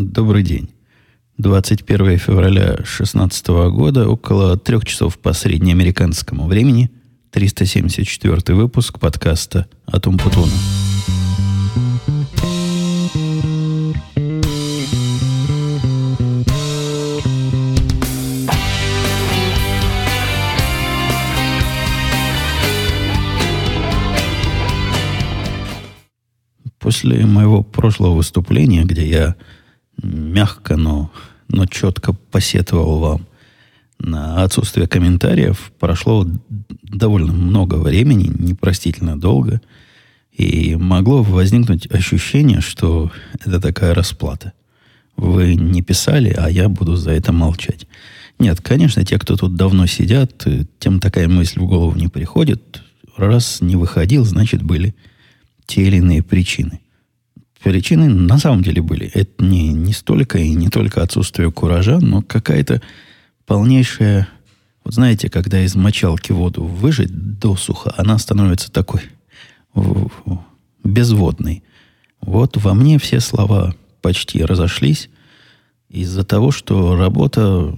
Добрый день. 21 февраля 2016 года, около трех часов по среднеамериканскому времени, 374 выпуск подкаста «Атум Путуна». После моего прошлого выступления, где я мягко, но, но четко посетовал вам на отсутствие комментариев, прошло довольно много времени, непростительно долго, и могло возникнуть ощущение, что это такая расплата. Вы не писали, а я буду за это молчать. Нет, конечно, те, кто тут давно сидят, тем такая мысль в голову не приходит. Раз не выходил, значит, были те или иные причины. Причины на самом деле были. Это не, не столько и не только отсутствие куража, но какая-то полнейшая... Вот знаете, когда из мочалки воду выжать досуха, она становится такой безводной. Вот во мне все слова почти разошлись из-за того, что работа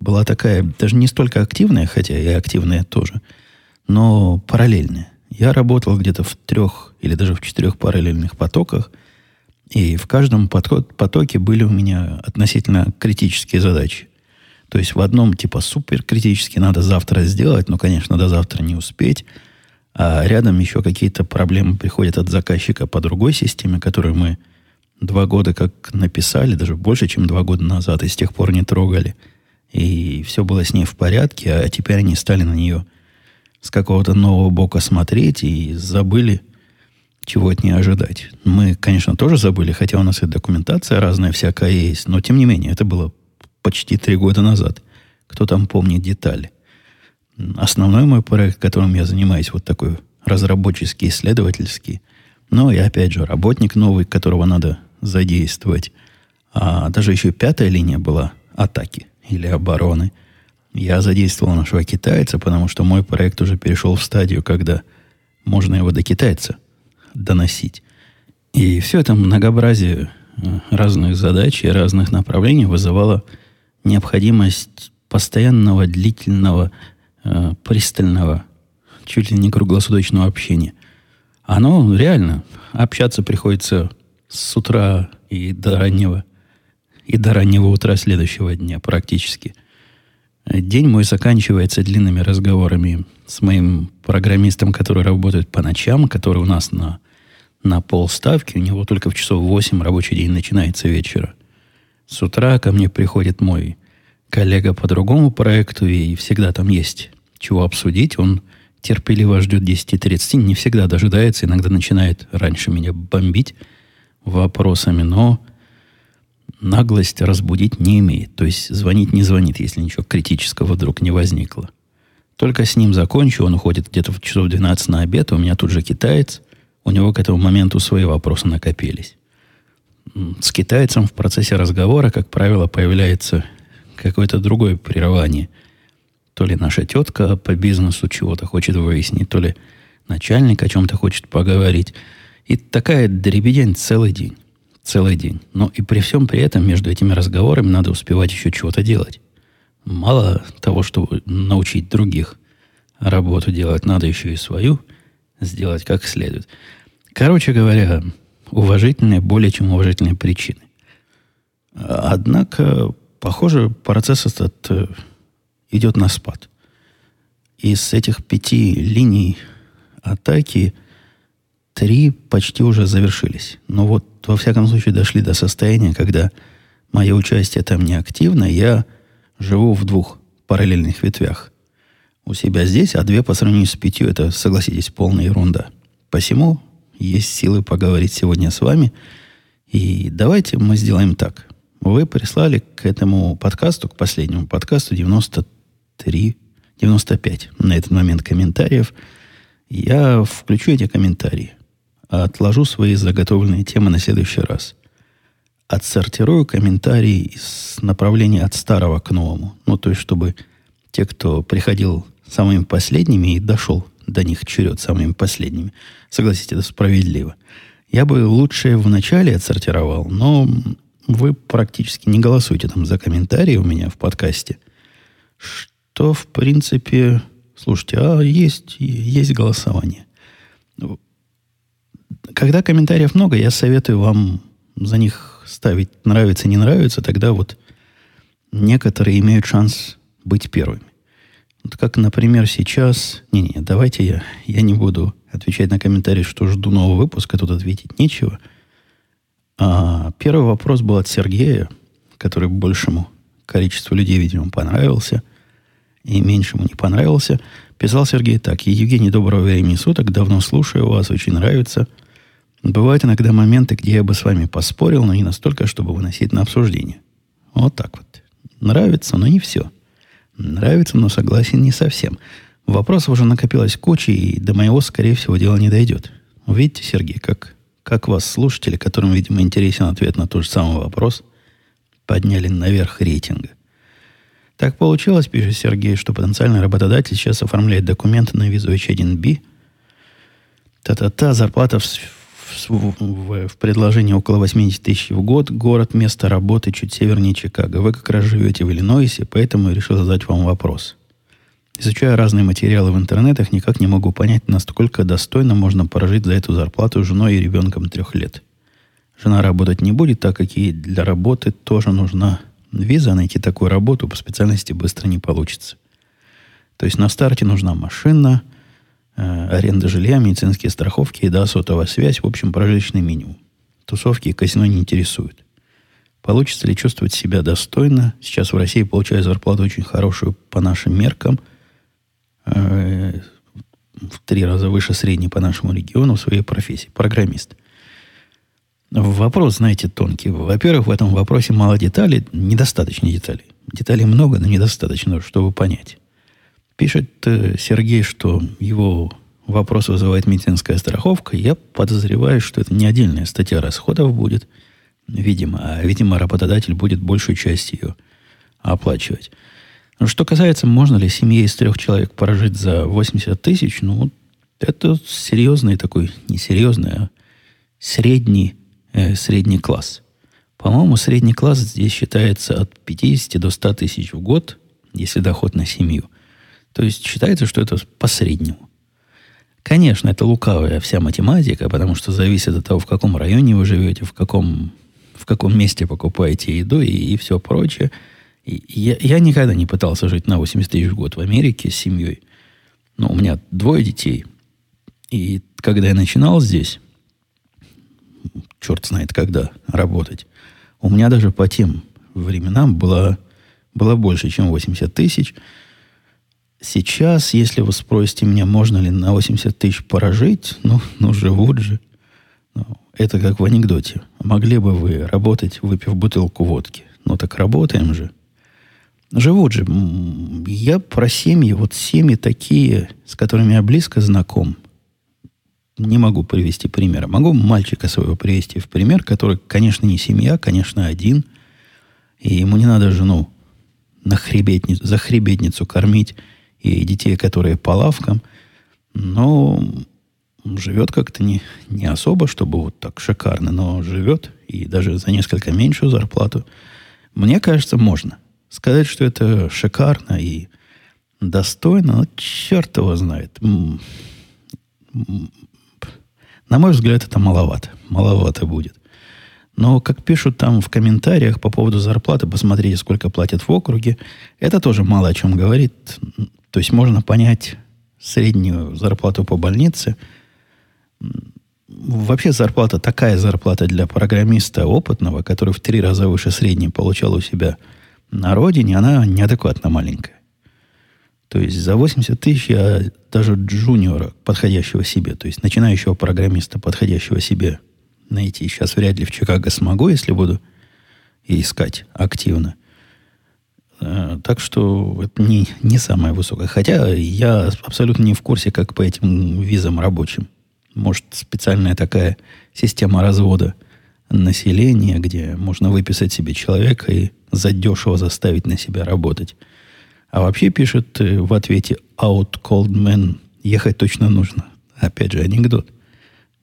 была такая, даже не столько активная, хотя и активная тоже, но параллельная. Я работал где-то в трех или даже в четырех параллельных потоках, и в каждом потоке были у меня относительно критические задачи. То есть в одном типа супер критически надо завтра сделать, но, конечно, до завтра не успеть. А рядом еще какие-то проблемы приходят от заказчика по другой системе, которую мы два года как написали, даже больше, чем два года назад, и с тех пор не трогали. И все было с ней в порядке, а теперь они стали на нее с какого-то нового бока смотреть и забыли, чего от нее ожидать. Мы, конечно, тоже забыли, хотя у нас и документация разная всякая есть, но тем не менее, это было почти три года назад. Кто там помнит детали? Основной мой проект, которым я занимаюсь, вот такой разработческий, исследовательский, но и опять же работник новый, которого надо задействовать. А даже еще пятая линия была атаки или обороны – я задействовал нашего китайца, потому что мой проект уже перешел в стадию, когда можно его до китайца доносить. И все это многообразие э, разных задач и разных направлений вызывало необходимость постоянного, длительного, э, пристального, чуть ли не круглосуточного общения. Оно реально, общаться приходится с утра и до раннего, и до раннего утра следующего дня практически – День мой заканчивается длинными разговорами с моим программистом, который работает по ночам, который у нас на, на полставки. У него только в часов 8 рабочий день начинается вечера. С утра ко мне приходит мой коллега по другому проекту, и всегда там есть чего обсудить. Он терпеливо ждет 10.30, не всегда дожидается, иногда начинает раньше меня бомбить вопросами, но наглость разбудить не имеет. То есть звонить не звонит, если ничего критического вдруг не возникло. Только с ним закончу, он уходит где-то в часов 12 на обед, у меня тут же китаец, у него к этому моменту свои вопросы накопились. С китайцем в процессе разговора, как правило, появляется какое-то другое прерывание. То ли наша тетка по бизнесу чего-то хочет выяснить, то ли начальник о чем-то хочет поговорить. И такая дребедень целый день целый день. Но и при всем при этом между этими разговорами надо успевать еще чего-то делать. Мало того, чтобы научить других работу делать, надо еще и свою сделать как следует. Короче говоря, уважительные, более чем уважительные причины. Однако, похоже, процесс этот э, идет на спад. Из этих пяти линий атаки – три почти уже завершились. Но вот, во всяком случае, дошли до состояния, когда мое участие там не активно, я живу в двух параллельных ветвях. У себя здесь, а две по сравнению с пятью, это, согласитесь, полная ерунда. Посему есть силы поговорить сегодня с вами. И давайте мы сделаем так. Вы прислали к этому подкасту, к последнему подкасту 93, 95 на этот момент комментариев. Я включу эти комментарии отложу свои заготовленные темы на следующий раз. Отсортирую комментарии из направления от старого к новому. Ну, то есть, чтобы те, кто приходил самыми последними и дошел до них черед самыми последними. Согласитесь, это справедливо. Я бы лучше начале отсортировал, но вы практически не голосуете там за комментарии у меня в подкасте, что, в принципе, слушайте, а есть, есть голосование. Когда комментариев много, я советую вам за них ставить нравится, не нравится, тогда вот некоторые имеют шанс быть первыми. Вот как, например, сейчас... Не-не, давайте я, я не буду отвечать на комментарии, что жду нового выпуска, тут ответить нечего. А первый вопрос был от Сергея, который большему количеству людей, видимо, понравился, и меньшему не понравился. Писал Сергей так. «Евгений, доброго времени суток. Давно слушаю вас, очень нравится. Бывают иногда моменты, где я бы с вами поспорил, но не настолько, чтобы выносить на обсуждение. Вот так вот. Нравится, но не все. Нравится, но согласен не совсем. Вопросов уже накопилось куча, и до моего, скорее всего, дело не дойдет. Видите, Сергей, как, как вас, слушатели, которым, видимо, интересен ответ на тот же самый вопрос, подняли наверх рейтинга. Так получилось, пишет Сергей, что потенциальный работодатель сейчас оформляет документы на визу H1B. Та-та-та, зарплата в, в, в, в предложении около 80 тысяч в год. Город, место работы чуть севернее Чикаго. Вы как раз живете в Иллинойсе, поэтому решил задать вам вопрос. Изучая разные материалы в интернетах, никак не могу понять, насколько достойно можно прожить за эту зарплату женой и ребенком трех лет. Жена работать не будет, так как ей для работы тоже нужна виза. Найти такую работу по специальности быстро не получится. То есть на старте нужна машина – Э, аренда жилья, медицинские страховки, еда, сотовая связь, в общем, прожиточный минимум. Тусовки и казино не интересуют. Получится ли чувствовать себя достойно? Сейчас в России получаю зарплату очень хорошую по нашим меркам, э, в три раза выше средней по нашему региону в своей профессии. Программист. Вопрос, знаете, тонкий. Во-первых, в этом вопросе мало деталей, недостаточно деталей. Деталей много, но недостаточно, чтобы понять. Пишет э, Сергей, что его вопрос вызывает медицинская страховка. Я подозреваю, что это не отдельная статья расходов будет, видимо, а, видимо, работодатель будет большую часть ее оплачивать. Но что касается, можно ли семье из трех человек прожить за 80 тысяч, ну, это серьезный такой, не серьезный, а средний, э, средний класс. По-моему, средний класс здесь считается от 50 до 100 тысяч в год, если доход на семью – то есть считается, что это по среднему. Конечно, это лукавая вся математика, потому что зависит от того, в каком районе вы живете, в каком, в каком месте покупаете еду и, и все прочее. И я, я никогда не пытался жить на 80 тысяч в год в Америке с семьей. Но у меня двое детей. И когда я начинал здесь, черт знает когда, работать, у меня даже по тем временам было, было больше, чем 80 тысяч – Сейчас, если вы спросите меня, можно ли на 80 тысяч прожить, ну, ну живут же. Ну, это как в анекдоте. Могли бы вы работать, выпив бутылку водки? Ну, так работаем же. Живут же. Я про семьи, вот семьи такие, с которыми я близко знаком, не могу привести примера. Могу мальчика своего привести в пример, который, конечно, не семья, конечно, один. И ему не надо жену на хребетницу, за хребетницу кормить и детей, которые по лавкам, но живет как-то не, не особо, чтобы вот так шикарно, но живет и даже за несколько меньшую зарплату. Мне кажется, можно. Сказать, что это шикарно и достойно, но черт его знает. На мой взгляд, это маловато. Маловато будет. Но, как пишут там в комментариях по поводу зарплаты, посмотрите, сколько платят в округе, это тоже мало о чем говорит. То есть можно понять среднюю зарплату по больнице. Вообще зарплата, такая зарплата для программиста опытного, который в три раза выше средней получал у себя на родине, она неадекватно маленькая. То есть за 80 тысяч я даже джуниора, подходящего себе, то есть начинающего программиста, подходящего себе, найти сейчас вряд ли в Чикаго смогу, если буду искать активно – так что это не, не самое высокое. Хотя я абсолютно не в курсе, как по этим визам рабочим. Может, специальная такая система развода населения, где можно выписать себе человека и задешево заставить на себя работать. А вообще пишет э, в ответе Out Cold Man, ехать точно нужно. Опять же, анекдот.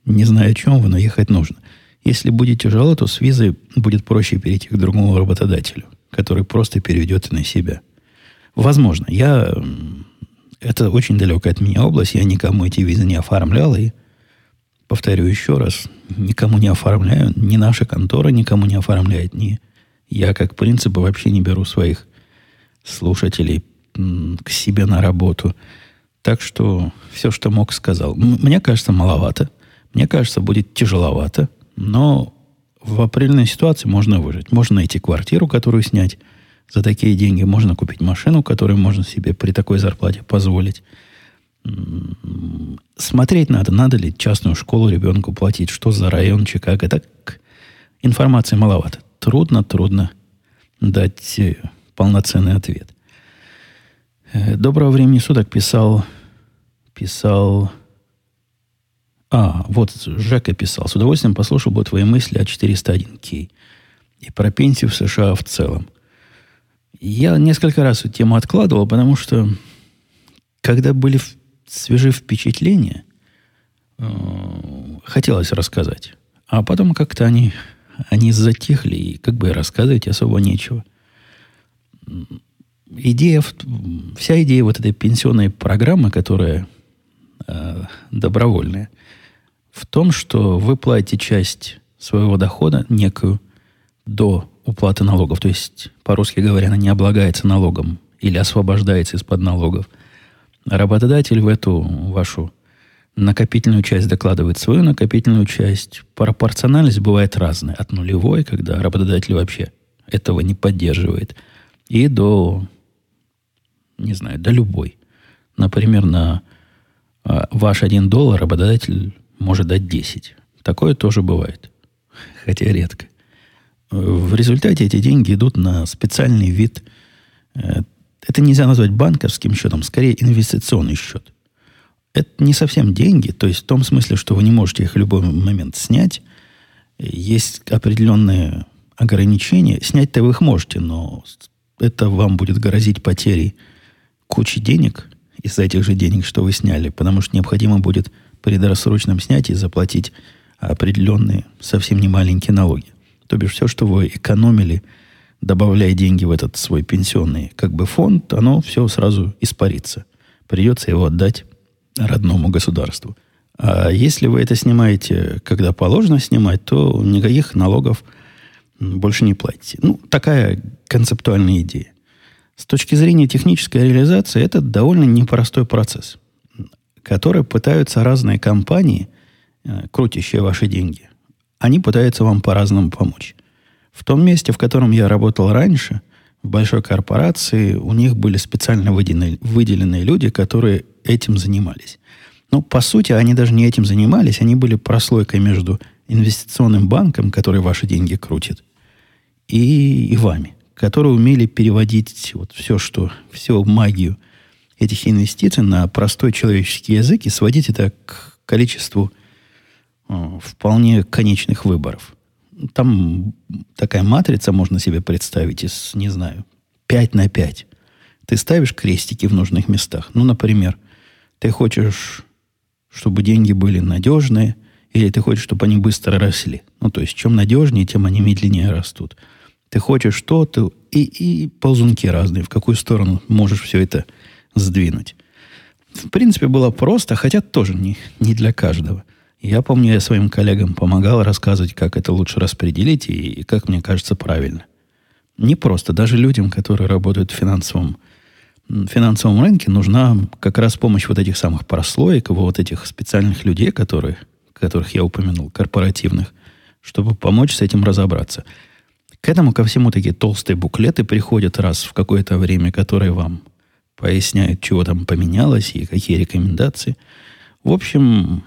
Не знаю, о чем вы, но ехать нужно. Если будет тяжело, то с визой будет проще перейти к другому работодателю, который просто переведет на себя. Возможно. Я... Это очень далекая от меня область. Я никому эти визы не оформлял. И, повторю еще раз, никому не оформляю. Ни наша контора никому не оформляет. Ни я, как принцип, вообще не беру своих слушателей к себе на работу. Так что все, что мог, сказал. Мне кажется, маловато. Мне кажется, будет тяжеловато. Но в определенной ситуации можно выжить. Можно найти квартиру, которую снять за такие деньги. Можно купить машину, которую можно себе при такой зарплате позволить. Смотреть надо, надо ли частную школу ребенку платить, что за район Чикаго. Так информации маловато. Трудно, трудно дать э, полноценный ответ. Э, доброго времени суток писал, писал а, вот Жека писал. С удовольствием послушал бы твои мысли о 401к и про пенсию в США в целом. Я несколько раз эту тему откладывал, потому что когда были свежие впечатления, э, хотелось рассказать. А потом как-то они, они затихли, и как бы рассказывать особо нечего. Идея, вся идея вот этой пенсионной программы, которая э, добровольная – в том, что вы платите часть своего дохода некую до уплаты налогов. То есть, по-русски говоря, она не облагается налогом или освобождается из-под налогов. работодатель в эту вашу накопительную часть докладывает свою накопительную часть. Пропорциональность бывает разная. От нулевой, когда работодатель вообще этого не поддерживает, и до, не знаю, до любой. Например, на а, ваш один доллар работодатель может дать 10. Такое тоже бывает, хотя редко. В результате эти деньги идут на специальный вид. Э, это нельзя назвать банковским счетом, скорее инвестиционный счет. Это не совсем деньги, то есть в том смысле, что вы не можете их в любой момент снять. Есть определенные ограничения. Снять-то вы их можете, но это вам будет грозить потерей кучи денег из этих же денег, что вы сняли, потому что необходимо будет при досрочном снятии заплатить определенные, совсем не маленькие налоги. То бишь все, что вы экономили, добавляя деньги в этот свой пенсионный как бы фонд, оно все сразу испарится. Придется его отдать родному государству. А если вы это снимаете, когда положено снимать, то никаких налогов больше не платите. Ну, такая концептуальная идея. С точки зрения технической реализации, это довольно непростой процесс которые пытаются разные компании, э, крутящие ваши деньги, они пытаются вам по-разному помочь. В том месте, в котором я работал раньше, в большой корпорации, у них были специально выделенные, выделенные люди, которые этим занимались. Но, по сути, они даже не этим занимались, они были прослойкой между инвестиционным банком, который ваши деньги крутит, и, и вами, которые умели переводить вот все, что, всю магию – этих инвестиций на простой человеческий язык и сводить это к количеству э, вполне конечных выборов. Там такая матрица можно себе представить из, не знаю, 5 на 5. Ты ставишь крестики в нужных местах. Ну, например, ты хочешь, чтобы деньги были надежные, или ты хочешь, чтобы они быстро росли. Ну, то есть, чем надежнее, тем они медленнее растут. Ты хочешь что-то, и, и ползунки разные. В какую сторону можешь все это сдвинуть. В принципе, было просто, хотя тоже не, не для каждого. Я помню, я своим коллегам помогал рассказывать, как это лучше распределить и, и как мне кажется правильно. Не просто. Даже людям, которые работают в финансовом, финансовом рынке, нужна как раз помощь вот этих самых прослоек, вот этих специальных людей, которые, которых я упомянул, корпоративных, чтобы помочь с этим разобраться. К этому ко всему такие толстые буклеты приходят раз в какое-то время, которые вам поясняют, чего там поменялось и какие рекомендации. В общем,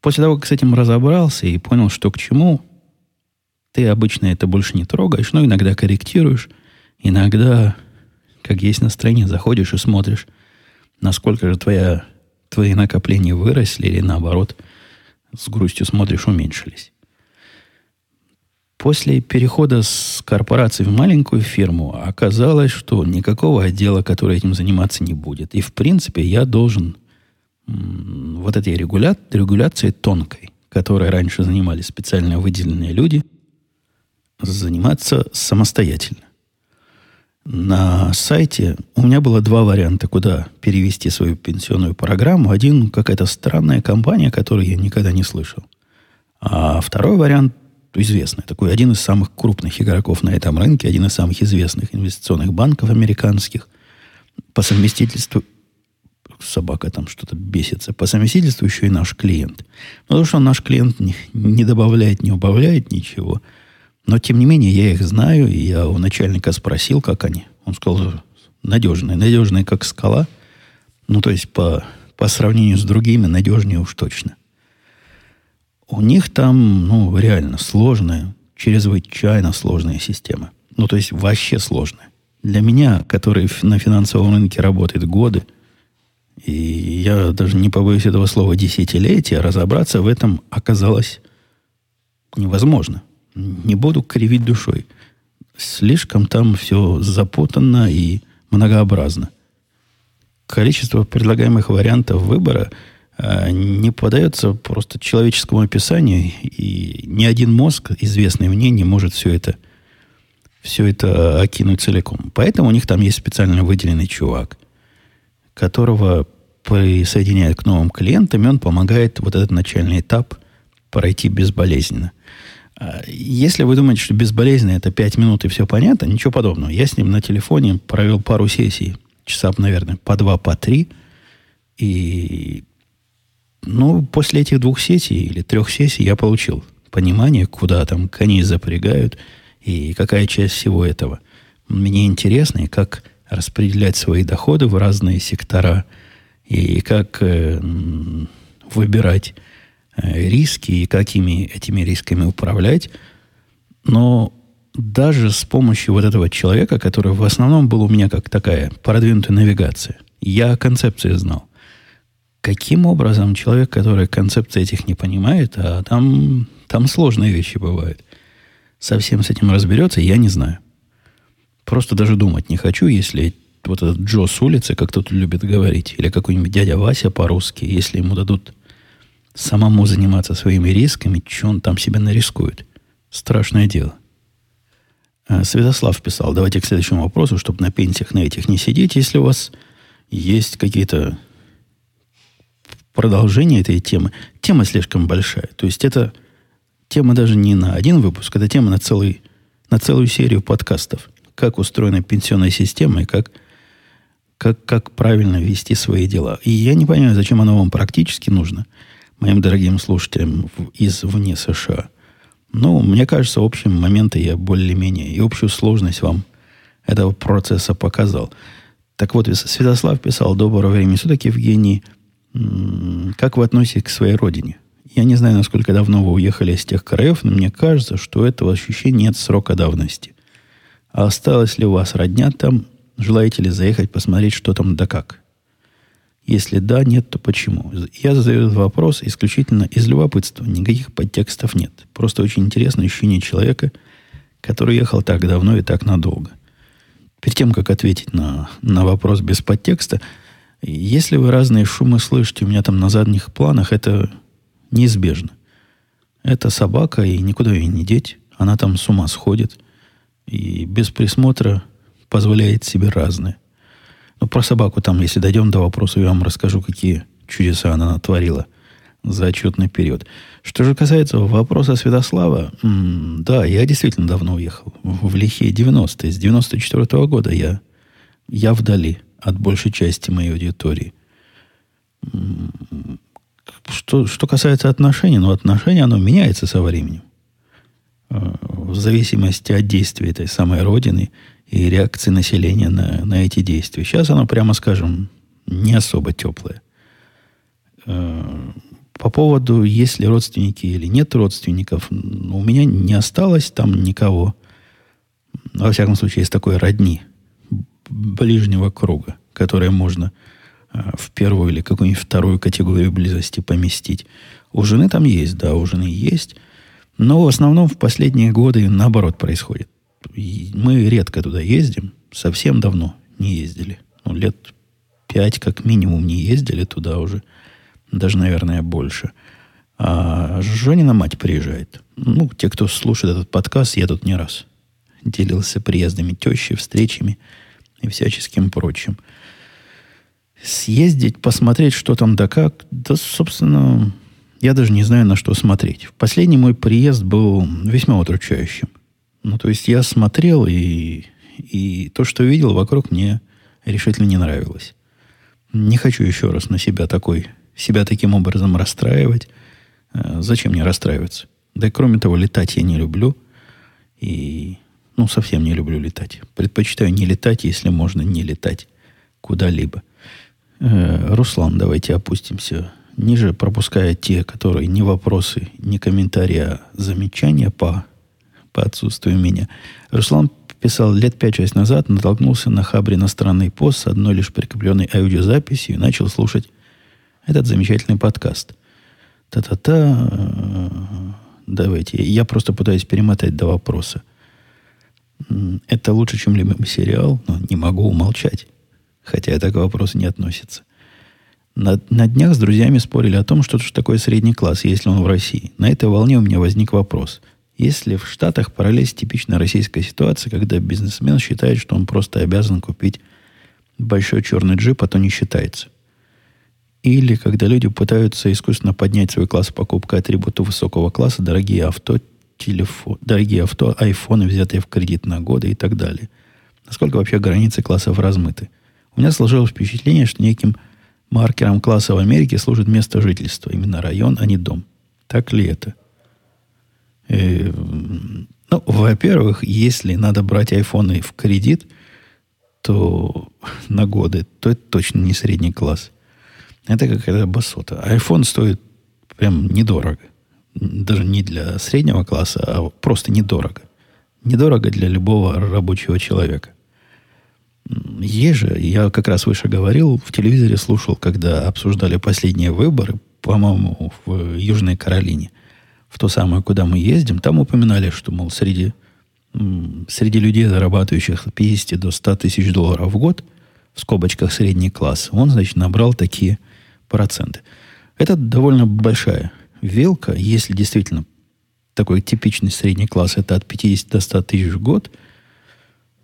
после того, как с этим разобрался и понял, что к чему, ты обычно это больше не трогаешь, но иногда корректируешь, иногда, как есть настроение, заходишь и смотришь, насколько же твоя, твои накопления выросли или наоборот, с грустью смотришь, уменьшились. После перехода с корпорации в маленькую фирму оказалось, что никакого отдела, который этим заниматься не будет. И, в принципе, я должен вот этой регуля... регуляцией тонкой, которые раньше занимались специально выделенные люди, заниматься самостоятельно. На сайте у меня было два варианта, куда перевести свою пенсионную программу. Один какая-то странная компания, которую я никогда не слышал. А второй вариант известный, такой один из самых крупных игроков на этом рынке, один из самых известных инвестиционных банков американских, по совместительству собака там что-то бесится, по совместительству еще и наш клиент. Потому что наш клиент не, не добавляет, не убавляет ничего – но, тем не менее, я их знаю, и я у начальника спросил, как они. Он сказал, надежные, надежные, как скала. Ну, то есть, по, по сравнению с другими, надежнее уж точно. У них там, ну, реально сложная, чрезвычайно сложная система. Ну, то есть, вообще сложная. Для меня, который на финансовом рынке работает годы, и я даже не побоюсь этого слова десятилетия, разобраться в этом оказалось невозможно. Не буду кривить душой. Слишком там все запутанно и многообразно. Количество предлагаемых вариантов выбора не подается просто человеческому описанию, и ни один мозг, известный мне, не может все это, все это окинуть целиком. Поэтому у них там есть специально выделенный чувак, которого присоединяют к новым клиентам, и он помогает вот этот начальный этап пройти безболезненно. А, если вы думаете, что безболезненно это 5 минут и все понятно, ничего подобного. Я с ним на телефоне провел пару сессий, часа, наверное, по два, по три. И ну, после этих двух сессий или трех сессий я получил понимание, куда там коней запрягают и какая часть всего этого мне интересна, и как распределять свои доходы в разные сектора, и как э, выбирать Э, риски и какими этими рисками управлять. Но даже с помощью вот этого человека, который в основном был у меня как такая продвинутая навигация, я концепции знал. Каким образом человек, который концепции этих не понимает, а там, там сложные вещи бывают, совсем с этим разберется, я не знаю. Просто даже думать не хочу, если вот этот Джо с улицы, как кто-то любит говорить, или какой-нибудь дядя Вася по-русски, если ему дадут самому заниматься своими рисками, что он там себе нарискует. Страшное дело. А, Святослав писал, давайте к следующему вопросу, чтобы на пенсиях на этих не сидеть. Если у вас есть какие-то продолжения этой темы, тема слишком большая. То есть это тема даже не на один выпуск, это тема на, целый, на целую серию подкастов. Как устроена пенсионная система и как, как, как правильно вести свои дела. И я не понимаю, зачем оно вам практически нужно – моим дорогим слушателям из вне США. Ну, мне кажется, общим моменты я более-менее и общую сложность вам этого процесса показал. Так вот, Святослав писал, доброго времени суток, Евгений, как вы относитесь к своей родине? Я не знаю, насколько давно вы уехали из тех краев, но мне кажется, что этого ощущения нет срока давности. А осталось ли у вас родня там? Желаете ли заехать посмотреть, что там да как? Если да, нет, то почему? Я задаю этот вопрос исключительно из любопытства. Никаких подтекстов нет. Просто очень интересное ощущение человека, который ехал так давно и так надолго. Перед тем, как ответить на, на вопрос без подтекста, если вы разные шумы слышите у меня там на задних планах, это неизбежно. Это собака, и никуда ее не деть. Она там с ума сходит. И без присмотра позволяет себе разное. Ну, про собаку там, если дойдем до вопроса, я вам расскажу, какие чудеса она натворила за отчетный период. Что же касается вопроса Святослава, да, я действительно давно уехал. В лихие 90-е. С 94 -го года я, я вдали от большей части моей аудитории. Что, что касается отношений, ну, отношения, оно меняется со временем. Э, в зависимости от действия этой самой Родины – и реакции населения на, на эти действия. Сейчас оно, прямо скажем, не особо теплое. Э, по поводу, есть ли родственники или нет родственников, у меня не осталось там никого. Во всяком случае, есть такой родни ближнего круга, которое можно э, в первую или какую-нибудь вторую категорию близости поместить. У жены там есть, да, у жены есть. Но в основном в последние годы наоборот происходит мы редко туда ездим, совсем давно не ездили. Ну, лет пять как минимум не ездили туда уже, даже, наверное, больше. А Женина мать приезжает. Ну, те, кто слушает этот подкаст, я тут не раз делился приездами тещи, встречами и всяческим прочим. Съездить, посмотреть, что там да как, да, собственно, я даже не знаю, на что смотреть. Последний мой приезд был весьма удручающим. Ну, то есть я смотрел, и, и то, что видел вокруг, мне решительно не нравилось. Не хочу еще раз на себя такой, себя таким образом расстраивать. Э, зачем мне расстраиваться? Да и кроме того, летать я не люблю. И, ну, совсем не люблю летать. Предпочитаю не летать, если можно не летать куда-либо. Э, Руслан, давайте опустимся ниже, пропуская те, которые не вопросы, не комментарии, а замечания по, по отсутствию меня. Руслан писал лет 5-6 назад, натолкнулся на хабре иностранный пост с одной лишь прикрепленной аудиозаписью и начал слушать этот замечательный подкаст. Та-та-та. Давайте. Я просто пытаюсь перемотать до вопроса. Это лучше, чем любимый сериал, но не могу умолчать. Хотя это к вопросу не относится. На, на днях с друзьями спорили о том, что же такое средний класс, если он в России. На этой волне у меня возник вопрос. Если в Штатах параллель с типичной российской ситуацией, когда бизнесмен считает, что он просто обязан купить большой черный джип, а то не считается. Или когда люди пытаются искусственно поднять свой класс покупкой атрибутов высокого класса, дорогие авто, телефон, дорогие авто, айфоны, взятые в кредит на годы и так далее. Насколько вообще границы классов размыты? У меня сложилось впечатление, что неким маркером класса в Америке служит место жительства, именно район, а не дом. Так ли это? И, э, ну, во-первых, если надо брать айфоны в кредит, то на годы, то это точно не средний класс. Это какая-то басота. Айфон стоит прям недорого. Даже не для среднего класса, а просто недорого. Недорого для любого рабочего человека. Есть же, я как раз выше говорил, в телевизоре слушал, когда обсуждали последние выборы, по-моему, в Южной Каролине, в то самое, куда мы ездим, там упоминали, что, мол, среди, среди людей, зарабатывающих от 50 до 100 тысяч долларов в год, в скобочках средний класс, он, значит, набрал такие проценты. Это довольно большая вилка, если действительно такой типичный средний класс, это от 50 до 100 тысяч в год,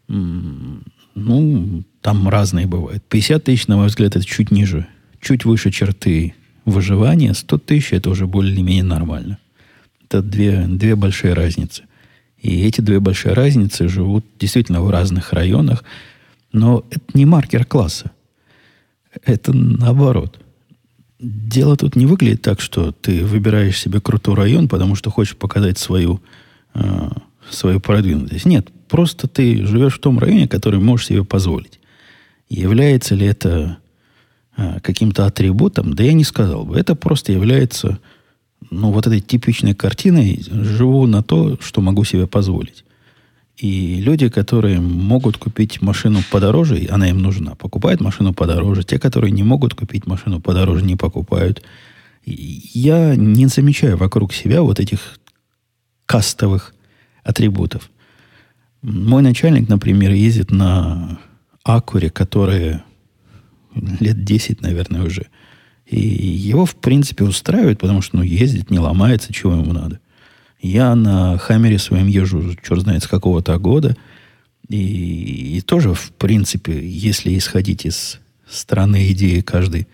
ну, там разные бывают. 50 тысяч, на мой взгляд, это чуть ниже, чуть выше черты выживания. 100 тысяч это уже более-менее нормально. Это две, две большие разницы. И эти две большие разницы живут действительно в разных районах. Но это не маркер класса. Это наоборот. Дело тут не выглядит так, что ты выбираешь себе крутой район, потому что хочешь показать свою, э, свою продвинутость. Нет, Просто ты живешь в том районе, который можешь себе позволить. Является ли это а, каким-то атрибутом? Да я не сказал бы. Это просто является ну, вот этой типичной картиной. Живу на то, что могу себе позволить. И люди, которые могут купить машину подороже, она им нужна, покупают машину подороже. Те, которые не могут купить машину подороже, не покупают. Я не замечаю вокруг себя вот этих кастовых атрибутов. Мой начальник, например, ездит на Акуре, которая лет 10, наверное, уже. И его, в принципе, устраивает, потому что ну, ездит, не ломается, чего ему надо. Я на Хаммере своем езжу, черт знает, с какого-то года. И, и тоже, в принципе, если исходить из страны идеи, каждый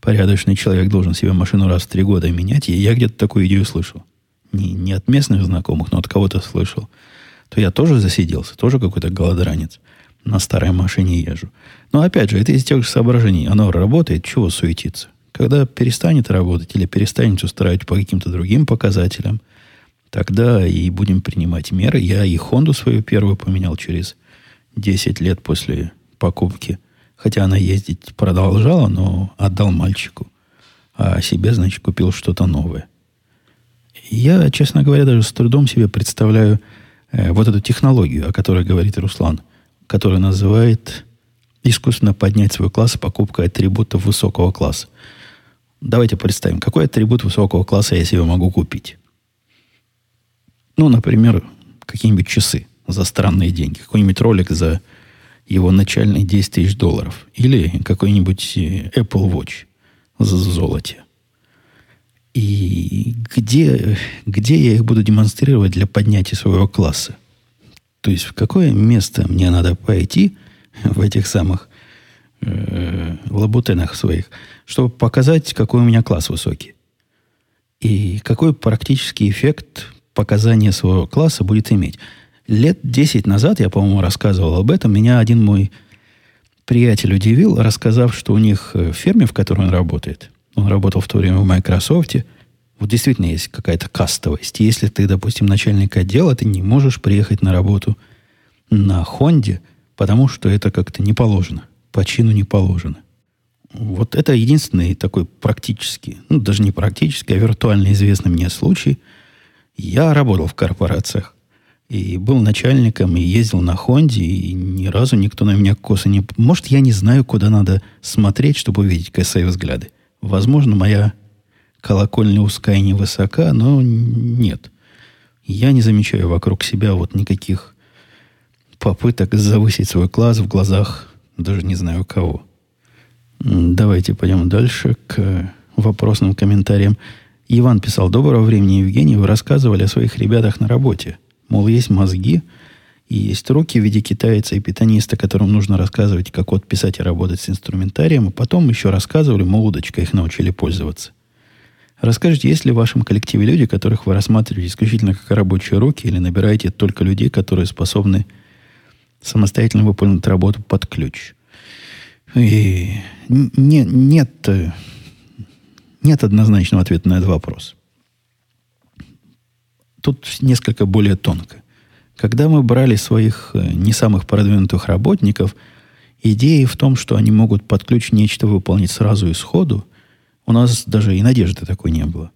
порядочный человек должен себе машину раз в три года менять, и я где-то такую идею слышал. Не, не от местных знакомых, но от кого-то слышал то я тоже засиделся, тоже какой-то голодранец. На старой машине езжу. Но опять же, это из тех же соображений. Оно работает, чего суетиться? Когда перестанет работать или перестанет устраивать по каким-то другим показателям, тогда и будем принимать меры. Я и Хонду свою первую поменял через 10 лет после покупки. Хотя она ездить продолжала, но отдал мальчику. А себе, значит, купил что-то новое. Я, честно говоря, даже с трудом себе представляю, Э, вот эту технологию, о которой говорит Руслан, которая называет искусственно поднять свой класс покупкой атрибутов высокого класса. Давайте представим, какой атрибут высокого класса я себе могу купить. Ну, например, какие-нибудь часы за странные деньги, какой-нибудь ролик за его начальные 10 тысяч долларов, или какой-нибудь э, Apple Watch за золоте. И где, где я их буду демонстрировать для поднятия своего класса? То есть в какое место мне надо пойти в этих самых э, лабутенах своих, чтобы показать, какой у меня класс высокий. И какой практический эффект показания своего класса будет иметь. Лет 10 назад, я, по-моему, рассказывал об этом, меня один мой приятель удивил, рассказав, что у них в ферме, в которой он работает, он работал в то время в Microsoft. Вот действительно есть какая-то кастовость. Если ты, допустим, начальник отдела, ты не можешь приехать на работу на Хонде, потому что это как-то не положено. По чину не положено. Вот это единственный такой практически, ну даже не практически, а виртуально известный мне случай. Я работал в корпорациях. И был начальником, и ездил на Хонде, и ни разу никто на меня косо не... Может, я не знаю, куда надо смотреть, чтобы увидеть косые взгляды. Возможно, моя колокольня узкая и невысока, но нет. Я не замечаю вокруг себя вот никаких попыток завысить свой класс в глазах даже не знаю кого. Давайте пойдем дальше к вопросным комментариям. Иван писал, доброго времени, Евгений, вы рассказывали о своих ребятах на работе. Мол, есть мозги, и есть руки в виде китайца и питаниста, которым нужно рассказывать, как вот писать и работать с инструментарием, а потом еще рассказывали, мол, удочка их научили пользоваться. Расскажите, есть ли в вашем коллективе люди, которых вы рассматриваете исключительно как рабочие руки, или набираете только людей, которые способны самостоятельно выполнить работу под ключ? И не, нет, нет однозначного ответа на этот вопрос. Тут несколько более тонко. Когда мы брали своих э, не самых продвинутых работников, идея в том, что они могут под ключ нечто выполнить сразу и сходу, у нас даже и надежды такой не было.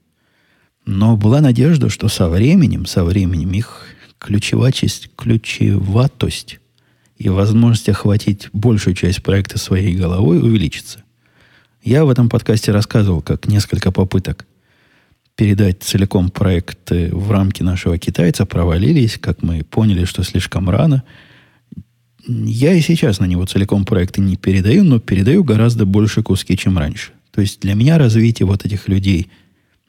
Но была надежда, что со временем, со временем их ключеватость, ключеватость и возможность охватить большую часть проекта своей головой увеличится. Я в этом подкасте рассказывал, как несколько попыток передать целиком проект в рамки нашего китайца провалились, как мы поняли, что слишком рано. Я и сейчас на него целиком проекты не передаю, но передаю гораздо больше куски, чем раньше. То есть для меня развитие вот этих людей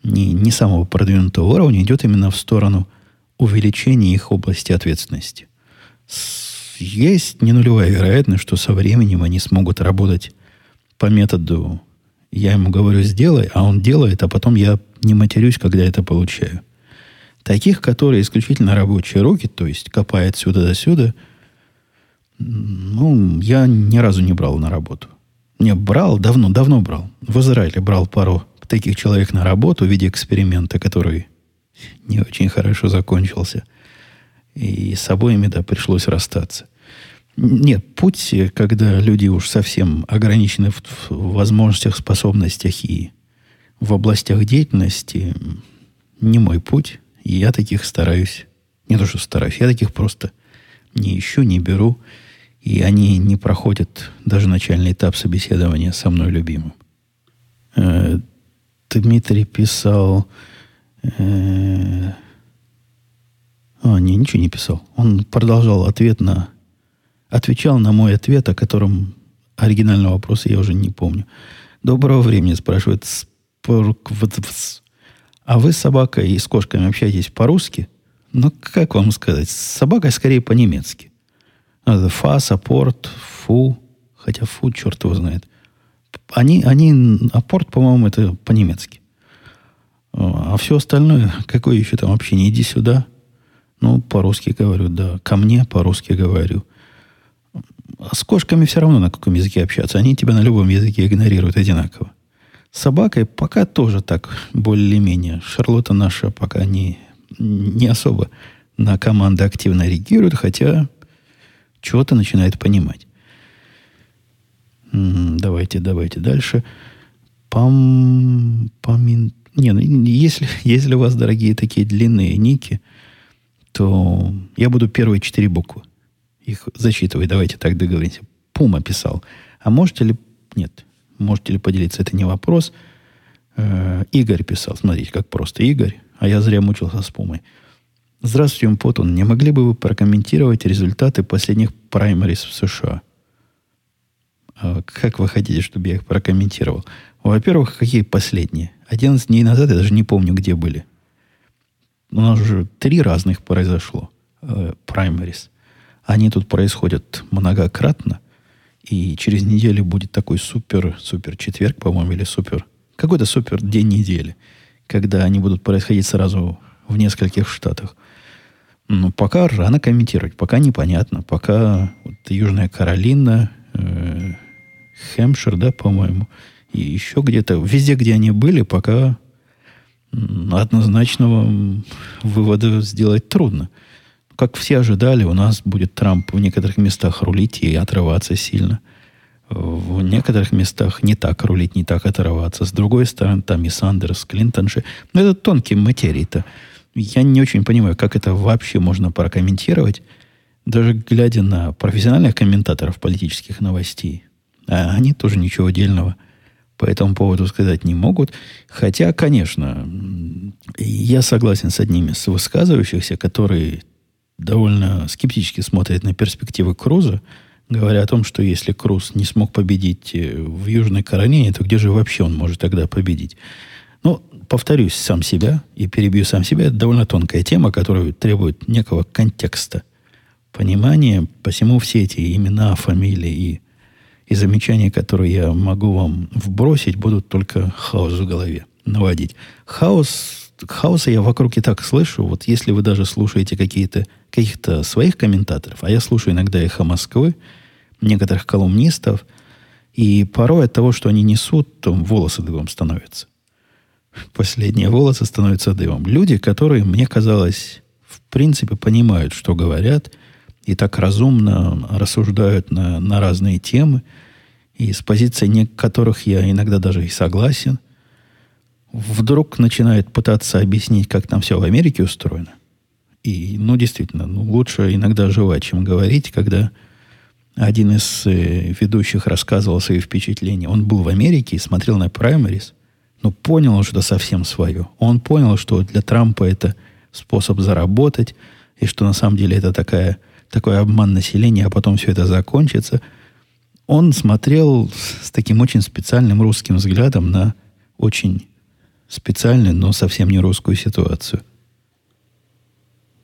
не, не самого продвинутого уровня идет именно в сторону увеличения их области ответственности. Есть не нулевая вероятность, что со временем они смогут работать по методу я ему говорю, сделай, а он делает, а потом я не матерюсь, когда это получаю. Таких, которые исключительно рабочие руки, то есть копают сюда до сюда, ну, я ни разу не брал на работу. Не, брал, давно, давно брал. В Израиле брал пару таких человек на работу в виде эксперимента, который не очень хорошо закончился. И с обоими, да, пришлось расстаться. Нет, путь, когда люди уж совсем ограничены в, возможностях, способностях и в областях деятельности, не мой путь. И я таких стараюсь, не то что стараюсь, я таких просто не ищу, не беру. И они не проходят даже начальный этап собеседования со мной любимым. Э, Дмитрий писал... Э, а, не, ничего не писал. Он продолжал ответ на отвечал на мой ответ, о котором оригинального вопроса я уже не помню. Доброго времени, спрашивает. А вы с собакой и с кошками общаетесь по-русски? Ну, как вам сказать? С собакой скорее по-немецки. Фа, саппорт, фу. Хотя фу, черт его знает. Они, они, апорт, по-моему, это по-немецки. А все остальное, какое еще там общение? Иди сюда. Ну, по-русски говорю, да. Ко мне по-русски говорю. С кошками все равно на каком языке общаться. Они тебя на любом языке игнорируют одинаково. С собакой пока тоже так, более-менее. Шарлотта наша пока не, не особо на команды активно реагирует, хотя чего-то начинает понимать. Давайте, давайте дальше. Пам, памин... Не, ну, если, если у вас, дорогие, такие длинные ники, то я буду первые четыре буквы их зачитывай, давайте так договоримся. Пума писал. А можете ли... Нет, можете ли поделиться? Это не вопрос. Э, Игорь писал. Смотрите, как просто. Игорь. А я зря мучился с Пумой. Здравствуйте, Умпотун. Не могли бы вы прокомментировать результаты последних праймарис в США? А как вы хотите, чтобы я их прокомментировал? Во-первых, какие последние? 11 дней назад я даже не помню, где были. У нас уже три разных произошло. Э, праймерис. Они тут происходят многократно. И через неделю будет такой супер, супер четверг, по-моему, или супер, какой-то супер день недели, когда они будут происходить сразу в нескольких штатах. Ну, пока рано комментировать, пока непонятно. Пока вот Южная Каролина, э, Хэмпшир, да, по-моему, и еще где-то, везде, где они были, пока однозначного вывода сделать трудно. Как все ожидали, у нас будет Трамп в некоторых местах рулить и отрываться сильно. В некоторых местах не так рулить, не так отрываться. С другой стороны, там и Сандерс, Клинтон же. Но это тонкие материи-то. Я не очень понимаю, как это вообще можно прокомментировать. Даже глядя на профессиональных комментаторов политических новостей, а они тоже ничего отдельного по этому поводу сказать не могут. Хотя, конечно, я согласен с одними из высказывающихся, которые довольно скептически смотрят на перспективы Круза, говоря о том, что если Круз не смог победить э, в Южной Каролине, то где же вообще он может тогда победить? Ну, повторюсь сам себя и перебью сам себя. Это довольно тонкая тема, которая требует некого контекста, понимания. Посему все эти имена, фамилии и, и замечания, которые я могу вам вбросить, будут только хаос в голове наводить. Хаос, хаоса я вокруг и так слышу. Вот если вы даже слушаете какие-то каких-то своих комментаторов, а я слушаю иногда эхо Москвы, некоторых колумнистов, и порой от того, что они несут, то волосы дыбом становятся последние волосы становятся дымом. Люди, которые, мне казалось, в принципе понимают, что говорят, и так разумно рассуждают на, на разные темы, и с позиции некоторых я иногда даже и согласен, вдруг начинают пытаться объяснить, как там все в Америке устроено. И, ну, действительно, ну, лучше иногда жевать, чем говорить, когда один из э, ведущих рассказывал свои впечатления. Он был в Америке и смотрел на праймерис – но понял он, что совсем свое. Он понял, что для Трампа это способ заработать, и что на самом деле это такая, такой обман населения, а потом все это закончится. Он смотрел с таким очень специальным русским взглядом на очень специальную, но совсем не русскую ситуацию.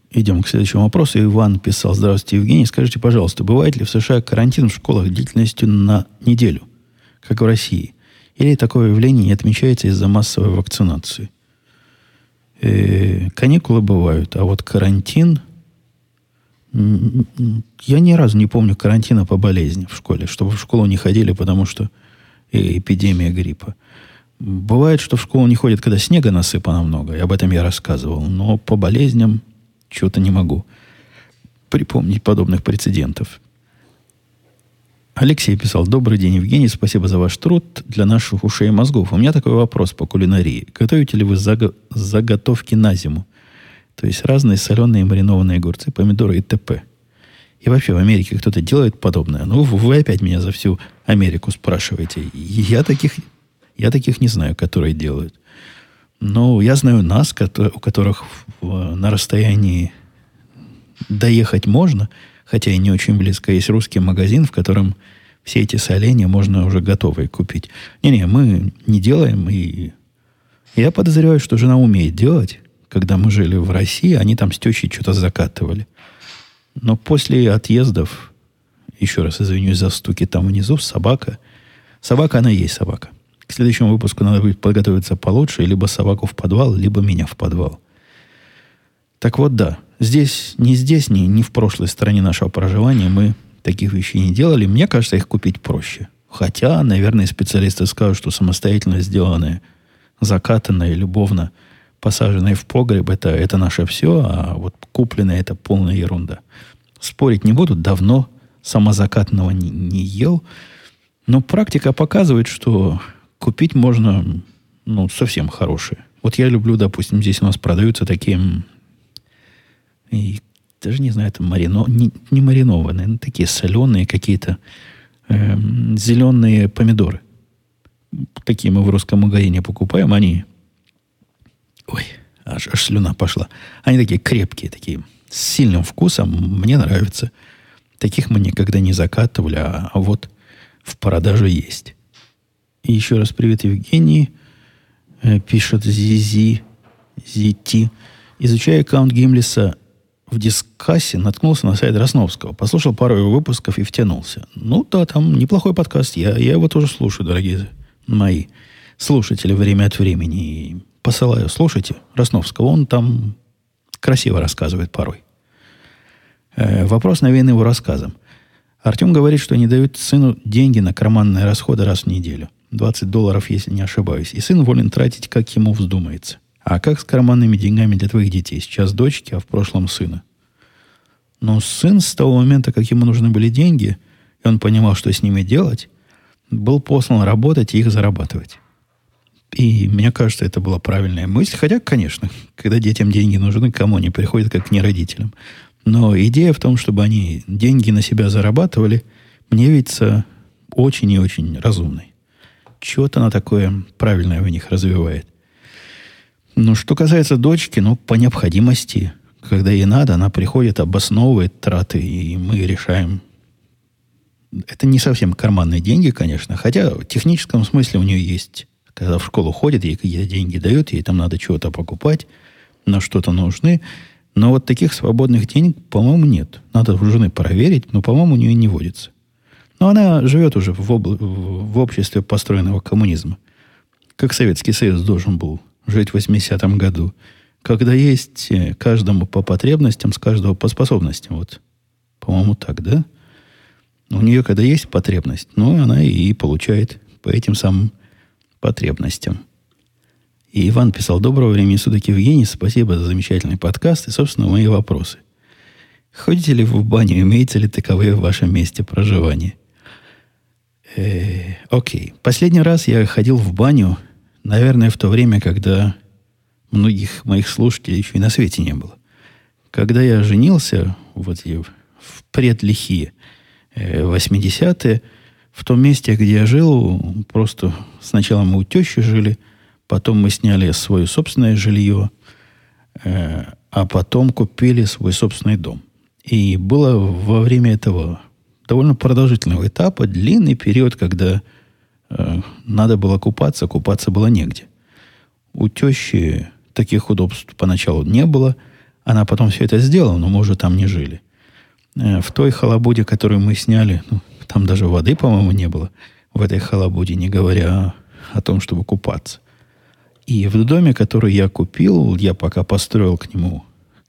Идем к следующему вопросу. Иван писал, здравствуйте, Евгений, скажите, пожалуйста, бывает ли в США карантин в школах длительностью на неделю, как в России? Или такое явление не отмечается из-за массовой вакцинации? Э, каникулы бывают, а вот карантин... Я ни разу не помню карантина по болезни в школе, чтобы в школу не ходили, потому что эпидемия гриппа. Бывает, что в школу не ходят, когда снега насыпано много, и об этом я рассказывал, но по болезням чего-то не могу припомнить подобных прецедентов. Алексей писал, добрый день, Евгений, спасибо за ваш труд для наших ушей и мозгов. У меня такой вопрос по кулинарии. Готовите ли вы заго- заготовки на зиму? То есть разные соленые маринованные огурцы, помидоры и т.п. И вообще в Америке кто-то делает подобное. Ну, вы опять меня за всю Америку спрашиваете. Я таких, я таких не знаю, которые делают. Но я знаю нас, у которых на расстоянии доехать можно – хотя и не очень близко, есть русский магазин, в котором все эти соленья можно уже готовые купить. Не-не, мы не делаем, и я подозреваю, что жена умеет делать. Когда мы жили в России, они там с тещей что-то закатывали. Но после отъездов, еще раз извинюсь за стуки там внизу, собака, собака, она и есть собака. К следующему выпуску надо будет подготовиться получше, либо собаку в подвал, либо меня в подвал. Так вот, да, Здесь, ни здесь, ни, ни в прошлой стране нашего проживания мы таких вещей не делали. Мне кажется, их купить проще. Хотя, наверное, специалисты скажут, что самостоятельно сделанные, закатанные, любовно посаженные в погреб, это, это наше все, а вот купленное это полная ерунда. Спорить не буду, давно самозакатного не, не ел. Но практика показывает, что купить можно ну, совсем хорошие. Вот я люблю, допустим, здесь у нас продаются такие и даже не знаю, это марино, не, не маринованные, но такие соленые какие-то э, зеленые помидоры. Такие мы в русском магазине покупаем, они... Ой, аж, аж слюна пошла. Они такие крепкие, такие с сильным вкусом. Мне нравятся. Таких мы никогда не закатывали, а, а вот в продаже есть. И еще раз привет, Евгений. Э, пишет Зизи, Зити. Изучая аккаунт Гимлиса в дискассе, наткнулся на сайт Росновского. Послушал пару его выпусков и втянулся. Ну да, там неплохой подкаст. Я, я его тоже слушаю, дорогие мои слушатели, время от времени. И посылаю, слушайте Росновского. Он там красиво рассказывает порой. Э, вопрос навеян его рассказом. Артем говорит, что не дают сыну деньги на карманные расходы раз в неделю. 20 долларов, если не ошибаюсь. И сын волен тратить, как ему вздумается. А как с карманными деньгами для твоих детей? Сейчас дочки, а в прошлом сына. Но сын с того момента, как ему нужны были деньги, и он понимал, что с ними делать, был послан работать и их зарабатывать. И мне кажется, это была правильная мысль. Хотя, конечно, когда детям деньги нужны, кому они приходят, как не родителям. Но идея в том, чтобы они деньги на себя зарабатывали, мне видится очень и очень разумной. Чего-то она такое правильное в них развивает. Ну, что касается дочки, ну, по необходимости, когда ей надо, она приходит, обосновывает траты, и мы решаем. Это не совсем карманные деньги, конечно, хотя в техническом смысле у нее есть, когда в школу ходит, ей какие-то деньги дают, ей там надо чего-то покупать, на что-то нужны. Но вот таких свободных денег, по-моему, нет. Надо у жены проверить, но, по-моему, у нее не водится. Но она живет уже в, об... в обществе построенного коммунизма. Как Советский Союз должен был жить в 80-м году. Когда есть э, каждому по потребностям, с каждого по способностям. Вот, по-моему, так, да? У нее, когда есть потребность, ну, она и получает по этим самым потребностям. И Иван писал, доброго времени суток, Евгений, спасибо за замечательный подкаст и, собственно, мои вопросы. Ходите ли вы в баню, имеется ли таковые в вашем месте проживания? Э, окей. Последний раз я ходил в баню, наверное, в то время, когда многих моих слушателей еще и на свете не было. Когда я женился, вот в предлихие 80-е, э, в том месте, где я жил, просто сначала мы у тещи жили, Потом мы сняли свое собственное жилье, э, а потом купили свой собственный дом. И было во время этого довольно продолжительного этапа длинный период, когда э, надо было купаться, купаться было негде. У тещи таких удобств поначалу не было. Она потом все это сделала, но мы уже там не жили. Э, в той халабуде, которую мы сняли, ну, там даже воды, по-моему, не было в этой халабуде, не говоря о том, чтобы купаться. И в доме, который я купил, я пока построил к нему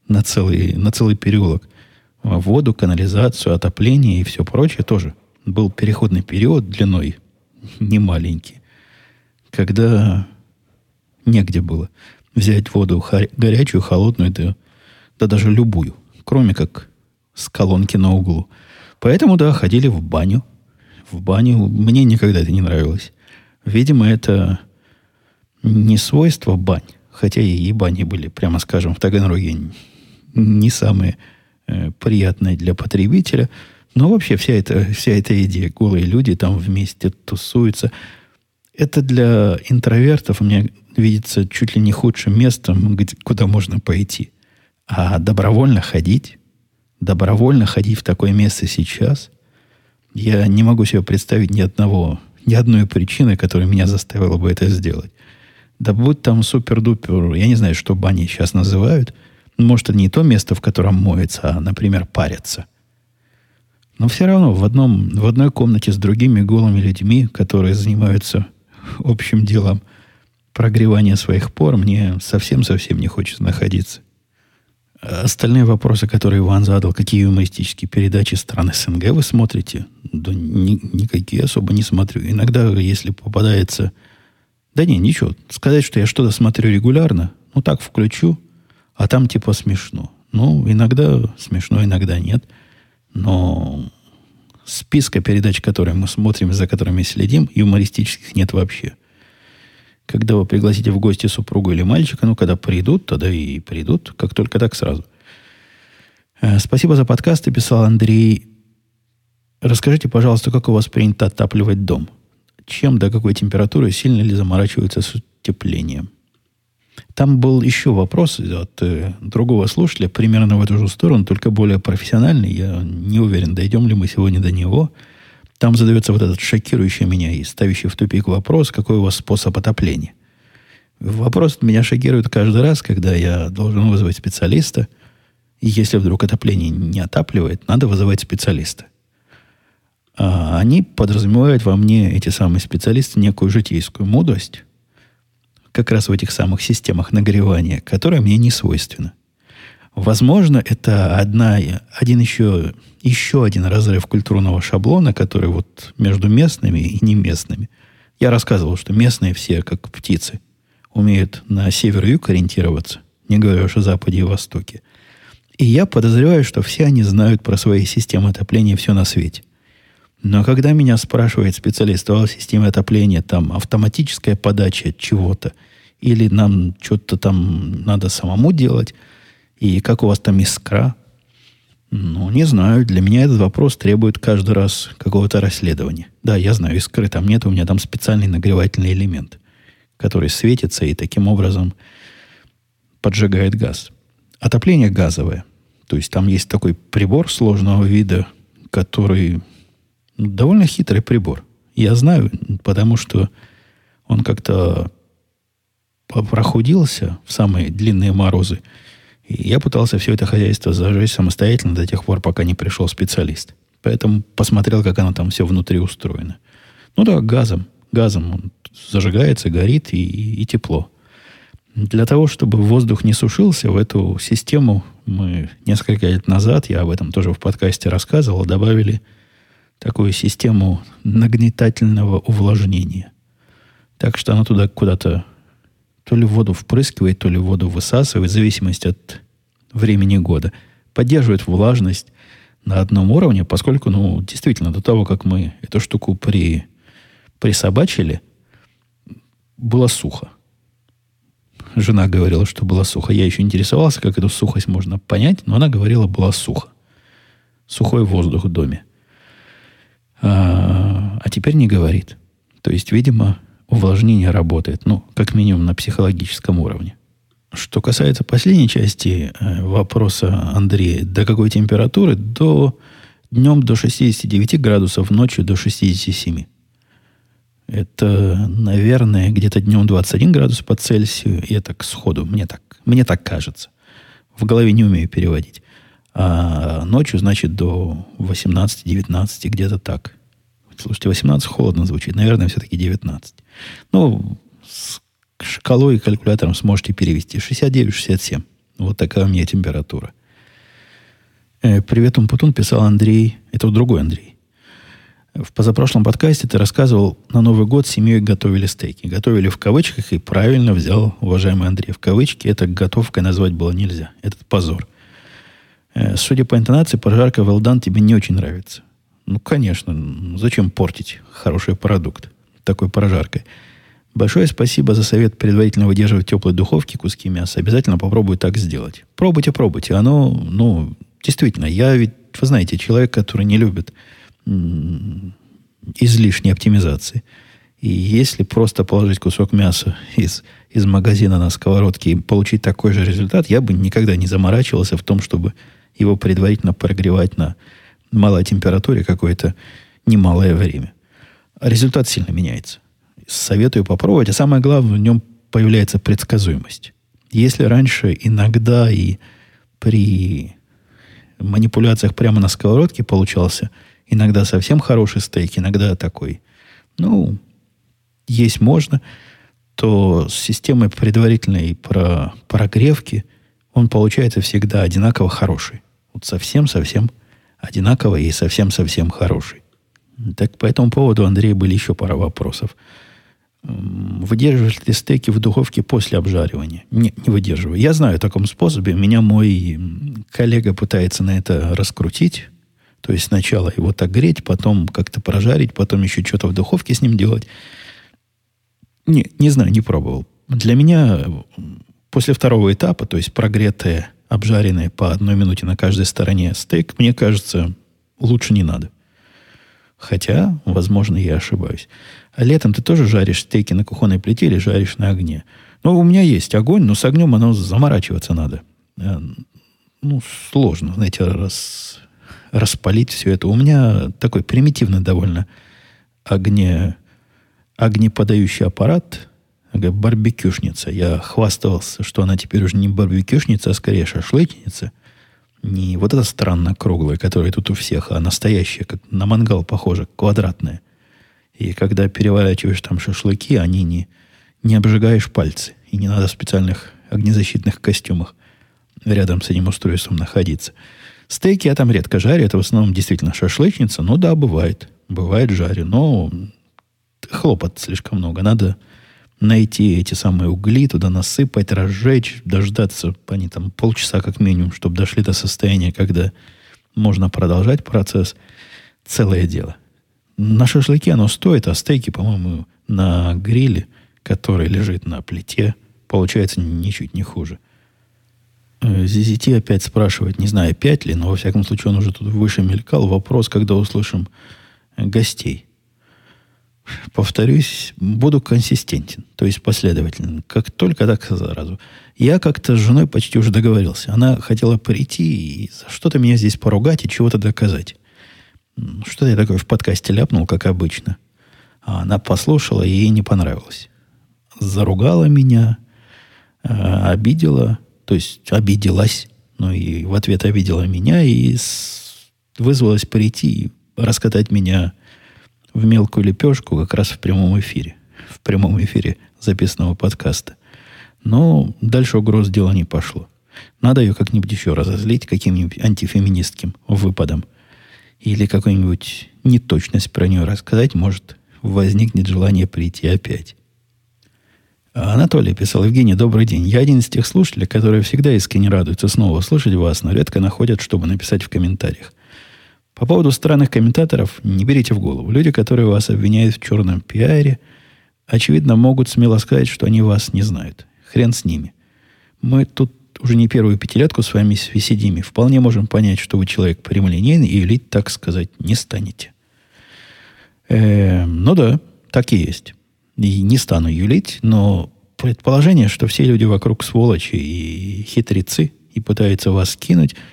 на целый, на целый переулок воду, канализацию, отопление и все прочее тоже. Был переходный период длиной не маленький, когда негде было взять воду горячую, холодную, да, да даже любую, кроме как с колонки на углу. Поэтому, да, ходили в баню. В баню. Мне никогда это не нравилось. Видимо, это не свойства бань, хотя и бани были, прямо скажем, в Таганроге не самые э, приятные для потребителя, но вообще вся эта, вся эта идея, голые люди там вместе тусуются, это для интровертов мне видится чуть ли не худшим местом, где, куда можно пойти. А добровольно ходить, добровольно ходить в такое место сейчас, я не могу себе представить ни одного, ни одной причины, которая меня заставила бы это сделать. Да будь там супер-дупер, я не знаю, что бани сейчас называют. Может, это не то место, в котором моется, а, например, парятся. Но все равно в, одном, в одной комнате с другими голыми людьми, которые занимаются общим делом прогревания своих пор, мне совсем-совсем не хочется находиться. Остальные вопросы, которые Иван задал, какие юмористические передачи стран СНГ вы смотрите? Да ни, никакие особо не смотрю. Иногда, если попадается да не, ничего. Сказать, что я что-то смотрю регулярно, ну так включу, а там типа смешно. Ну, иногда смешно, иногда нет. Но списка передач, которые мы смотрим, за которыми следим, юмористических нет вообще. Когда вы пригласите в гости супругу или мальчика, ну, когда придут, тогда и придут, как только так сразу. Э, спасибо за подкаст, писал Андрей. Расскажите, пожалуйста, как у вас принято отапливать дом? чем, до какой температуры, сильно ли заморачиваются с утеплением. Там был еще вопрос от э, другого слушателя, примерно в эту же сторону, только более профессиональный. Я не уверен, дойдем ли мы сегодня до него. Там задается вот этот шокирующий меня и ставящий в тупик вопрос, какой у вас способ отопления. Вопрос меня шокирует каждый раз, когда я должен вызвать специалиста. И если вдруг отопление не отапливает, надо вызывать специалиста. А они подразумевают во мне, эти самые специалисты, некую житейскую мудрость, как раз в этих самых системах нагревания, которая мне не свойственна. Возможно, это одна, один еще, еще один разрыв культурного шаблона, который вот между местными и неместными. Я рассказывал, что местные все, как птицы, умеют на север и юг ориентироваться, не говоря уж о западе и востоке. И я подозреваю, что все они знают про свои системы отопления все на свете. Но когда меня спрашивает специалист о системе отопления, там автоматическая подача чего-то, или нам что-то там надо самому делать, и как у вас там искра, ну, не знаю. Для меня этот вопрос требует каждый раз какого-то расследования. Да, я знаю, искры там нет, у меня там специальный нагревательный элемент, который светится и таким образом поджигает газ. Отопление газовое. То есть там есть такой прибор сложного вида, который довольно хитрый прибор. Я знаю, потому что он как-то прохудился в самые длинные морозы. И я пытался все это хозяйство зажечь самостоятельно до тех пор, пока не пришел специалист. Поэтому посмотрел, как оно там все внутри устроено. Ну да, газом. Газом он зажигается, горит и, и, и тепло. Для того, чтобы воздух не сушился, в эту систему мы несколько лет назад, я об этом тоже в подкасте рассказывал, добавили такую систему нагнетательного увлажнения. Так что она туда куда-то то ли воду впрыскивает, то ли воду высасывает, в зависимости от времени года. Поддерживает влажность на одном уровне, поскольку, ну, действительно, до того, как мы эту штуку при, присобачили, было сухо. Жена говорила, что было сухо. Я еще интересовался, как эту сухость можно понять, но она говорила, было сухо. Сухой воздух в доме. А, а теперь не говорит. То есть, видимо, увлажнение работает, ну, как минимум на психологическом уровне. Что касается последней части э, вопроса Андрея, до какой температуры? До днем до 69 градусов, ночью до 67. Это, наверное, где-то днем 21 градус по Цельсию. И это к сходу. Мне так, мне так кажется. В голове не умею переводить. А ночью, значит, до 18-19, где-то так. Слушайте, 18 холодно звучит. Наверное, все-таки 19. Ну, с шкалой и калькулятором сможете перевести. 69-67. Вот такая у меня температура. Э, Привет, Умпутун, писал Андрей. Это другой Андрей. В позапрошлом подкасте ты рассказывал, на Новый год семьей готовили стейки. Готовили в кавычках и правильно взял, уважаемый Андрей, в кавычки. Это готовкой назвать было нельзя. Этот позор. Э, судя по интонации, прожарка Велдан тебе не очень нравится. Ну, конечно. Зачем портить хороший продукт такой прожаркой? Большое спасибо за совет предварительно выдерживать в теплой духовке куски мяса. Обязательно попробую так сделать. Пробуйте, пробуйте. Оно, ну, действительно, я ведь, вы знаете, человек, который не любит излишней оптимизации. И если просто положить кусок мяса из, из магазина на сковородке и получить такой же результат, я бы никогда не заморачивался в том, чтобы его предварительно прогревать на малой температуре какое-то немалое время. Результат сильно меняется. Советую попробовать. А самое главное, в нем появляется предсказуемость. Если раньше иногда и при манипуляциях прямо на сковородке получался иногда совсем хороший стейк, иногда такой, ну, есть можно, то с системой предварительной про прогревки он получается всегда одинаково хороший. Вот совсем-совсем одинаковый и совсем-совсем хороший. Так по этому поводу, Андрей, были еще пара вопросов. Выдерживаешь ли стейки в духовке после обжаривания? Не, не выдерживаю. Я знаю о таком способе. Меня мой коллега пытается на это раскрутить. То есть сначала его так греть, потом как-то прожарить, потом еще что-то в духовке с ним делать. Не, не знаю, не пробовал. Для меня после второго этапа, то есть прогретое обжаренный по одной минуте на каждой стороне стейк, мне кажется, лучше не надо. Хотя, возможно, я ошибаюсь. А летом ты тоже жаришь стейки на кухонной плите или жаришь на огне? Ну, у меня есть огонь, но с огнем оно заморачиваться надо. Э, ну, сложно, знаете, рас, распалить все это. У меня такой примитивный довольно огне, огнеподающий аппарат, такая барбекюшница. Я хвастался, что она теперь уже не барбекюшница, а скорее шашлычница. Не вот эта странно круглая, которая тут у всех, а настоящая, как на мангал похожа, квадратная. И когда переворачиваешь там шашлыки, они не, не обжигаешь пальцы. И не надо в специальных огнезащитных костюмах рядом с этим устройством находиться. Стейки я там редко жарю. Это в основном действительно шашлычница. Ну да, бывает. Бывает жарю. Но хлопот слишком много. Надо найти эти самые угли, туда насыпать, разжечь, дождаться, они там полчаса как минимум, чтобы дошли до состояния, когда можно продолжать процесс. Целое дело. На шашлыке оно стоит, а стейки, по-моему, на гриле, который лежит на плите, получается ничуть не хуже. ZZT э, опять спрашивает, не знаю, опять ли, но во всяком случае он уже тут выше мелькал. Вопрос, когда услышим гостей. Повторюсь, буду консистентен, то есть последовательным. Как только так сразу. Я как-то с женой почти уже договорился. Она хотела прийти и за что-то меня здесь поругать и чего-то доказать. Что я такое в подкасте ляпнул, как обычно. А она послушала, и ей не понравилось. Заругала меня, а, обидела, то есть обиделась, ну и в ответ обидела меня и вызвалась прийти и раскатать меня в мелкую лепешку как раз в прямом эфире. В прямом эфире записанного подкаста. Но дальше угроз дела не пошло. Надо ее как-нибудь еще разозлить каким-нибудь антифеминистским выпадом. Или какую-нибудь неточность про нее рассказать, может, возникнет желание прийти опять. Анатолий писал, Евгений, добрый день. Я один из тех слушателей, которые всегда искренне радуются снова слышать вас, но редко находят, чтобы написать в комментариях. По поводу странных комментаторов не берите в голову. Люди, которые вас обвиняют в черном пиаре, очевидно, могут смело сказать, что они вас не знают. Хрен с ними. Мы тут уже не первую пятилетку с вами сидим и вполне можем понять, что вы человек прямолинейный и юлить, так сказать, не станете. Э, ну да, так и есть. И не стану юлить, но предположение, что все люди вокруг сволочи и хитрецы и пытаются вас кинуть –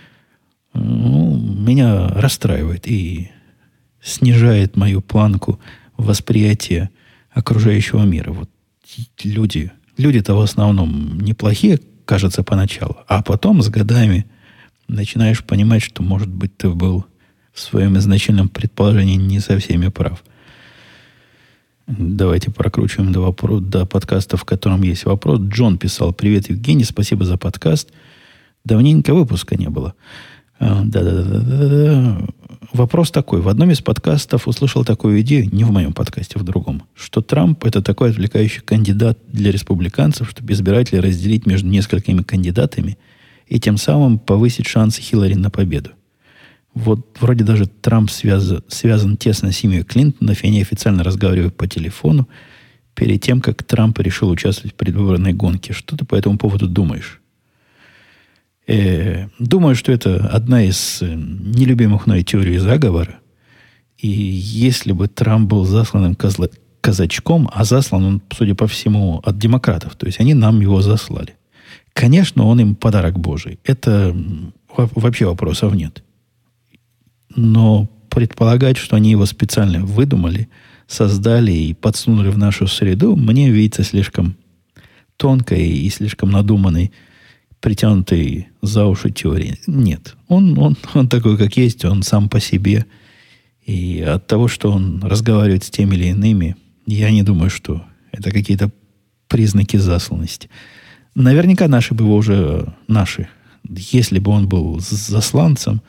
ну, меня расстраивает и снижает мою планку восприятия окружающего мира. Вот люди, люди-то в основном неплохие, кажется, поначалу, а потом с годами начинаешь понимать, что, может быть, ты был в своем изначальном предположении не со всеми прав. Давайте прокручиваем до, вопро- до подкаста, в котором есть вопрос. Джон писал, привет, Евгений, спасибо за подкаст. Давненько выпуска не было. Да-да-да. Вопрос такой. В одном из подкастов услышал такую идею, не в моем подкасте, в другом, что Трамп – это такой отвлекающий кандидат для республиканцев, чтобы избиратели разделить между несколькими кандидатами и тем самым повысить шансы Хиллари на победу. Вот вроде даже Трамп связан, связан тесно с семьей Клинтонов, и они официально разговаривают по телефону перед тем, как Трамп решил участвовать в предвыборной гонке. Что ты по этому поводу думаешь? Э, думаю, что это одна из э, нелюбимых мной теорий заговора. И если бы Трамп был засланным козла, казачком, а заслан он, судя по всему, от демократов, то есть они нам его заслали. Конечно, он им подарок Божий. Это вообще вопросов нет. Но предполагать, что они его специально выдумали, создали и подсунули в нашу среду, мне видится слишком тонкой и слишком надуманной притянутый за уши теории. Нет. Он, он, он такой, как есть, он сам по себе. И от того, что он разговаривает с теми или иными, я не думаю, что это какие-то признаки засланности. Наверняка наши бы его уже, наши, если бы он был засланцем,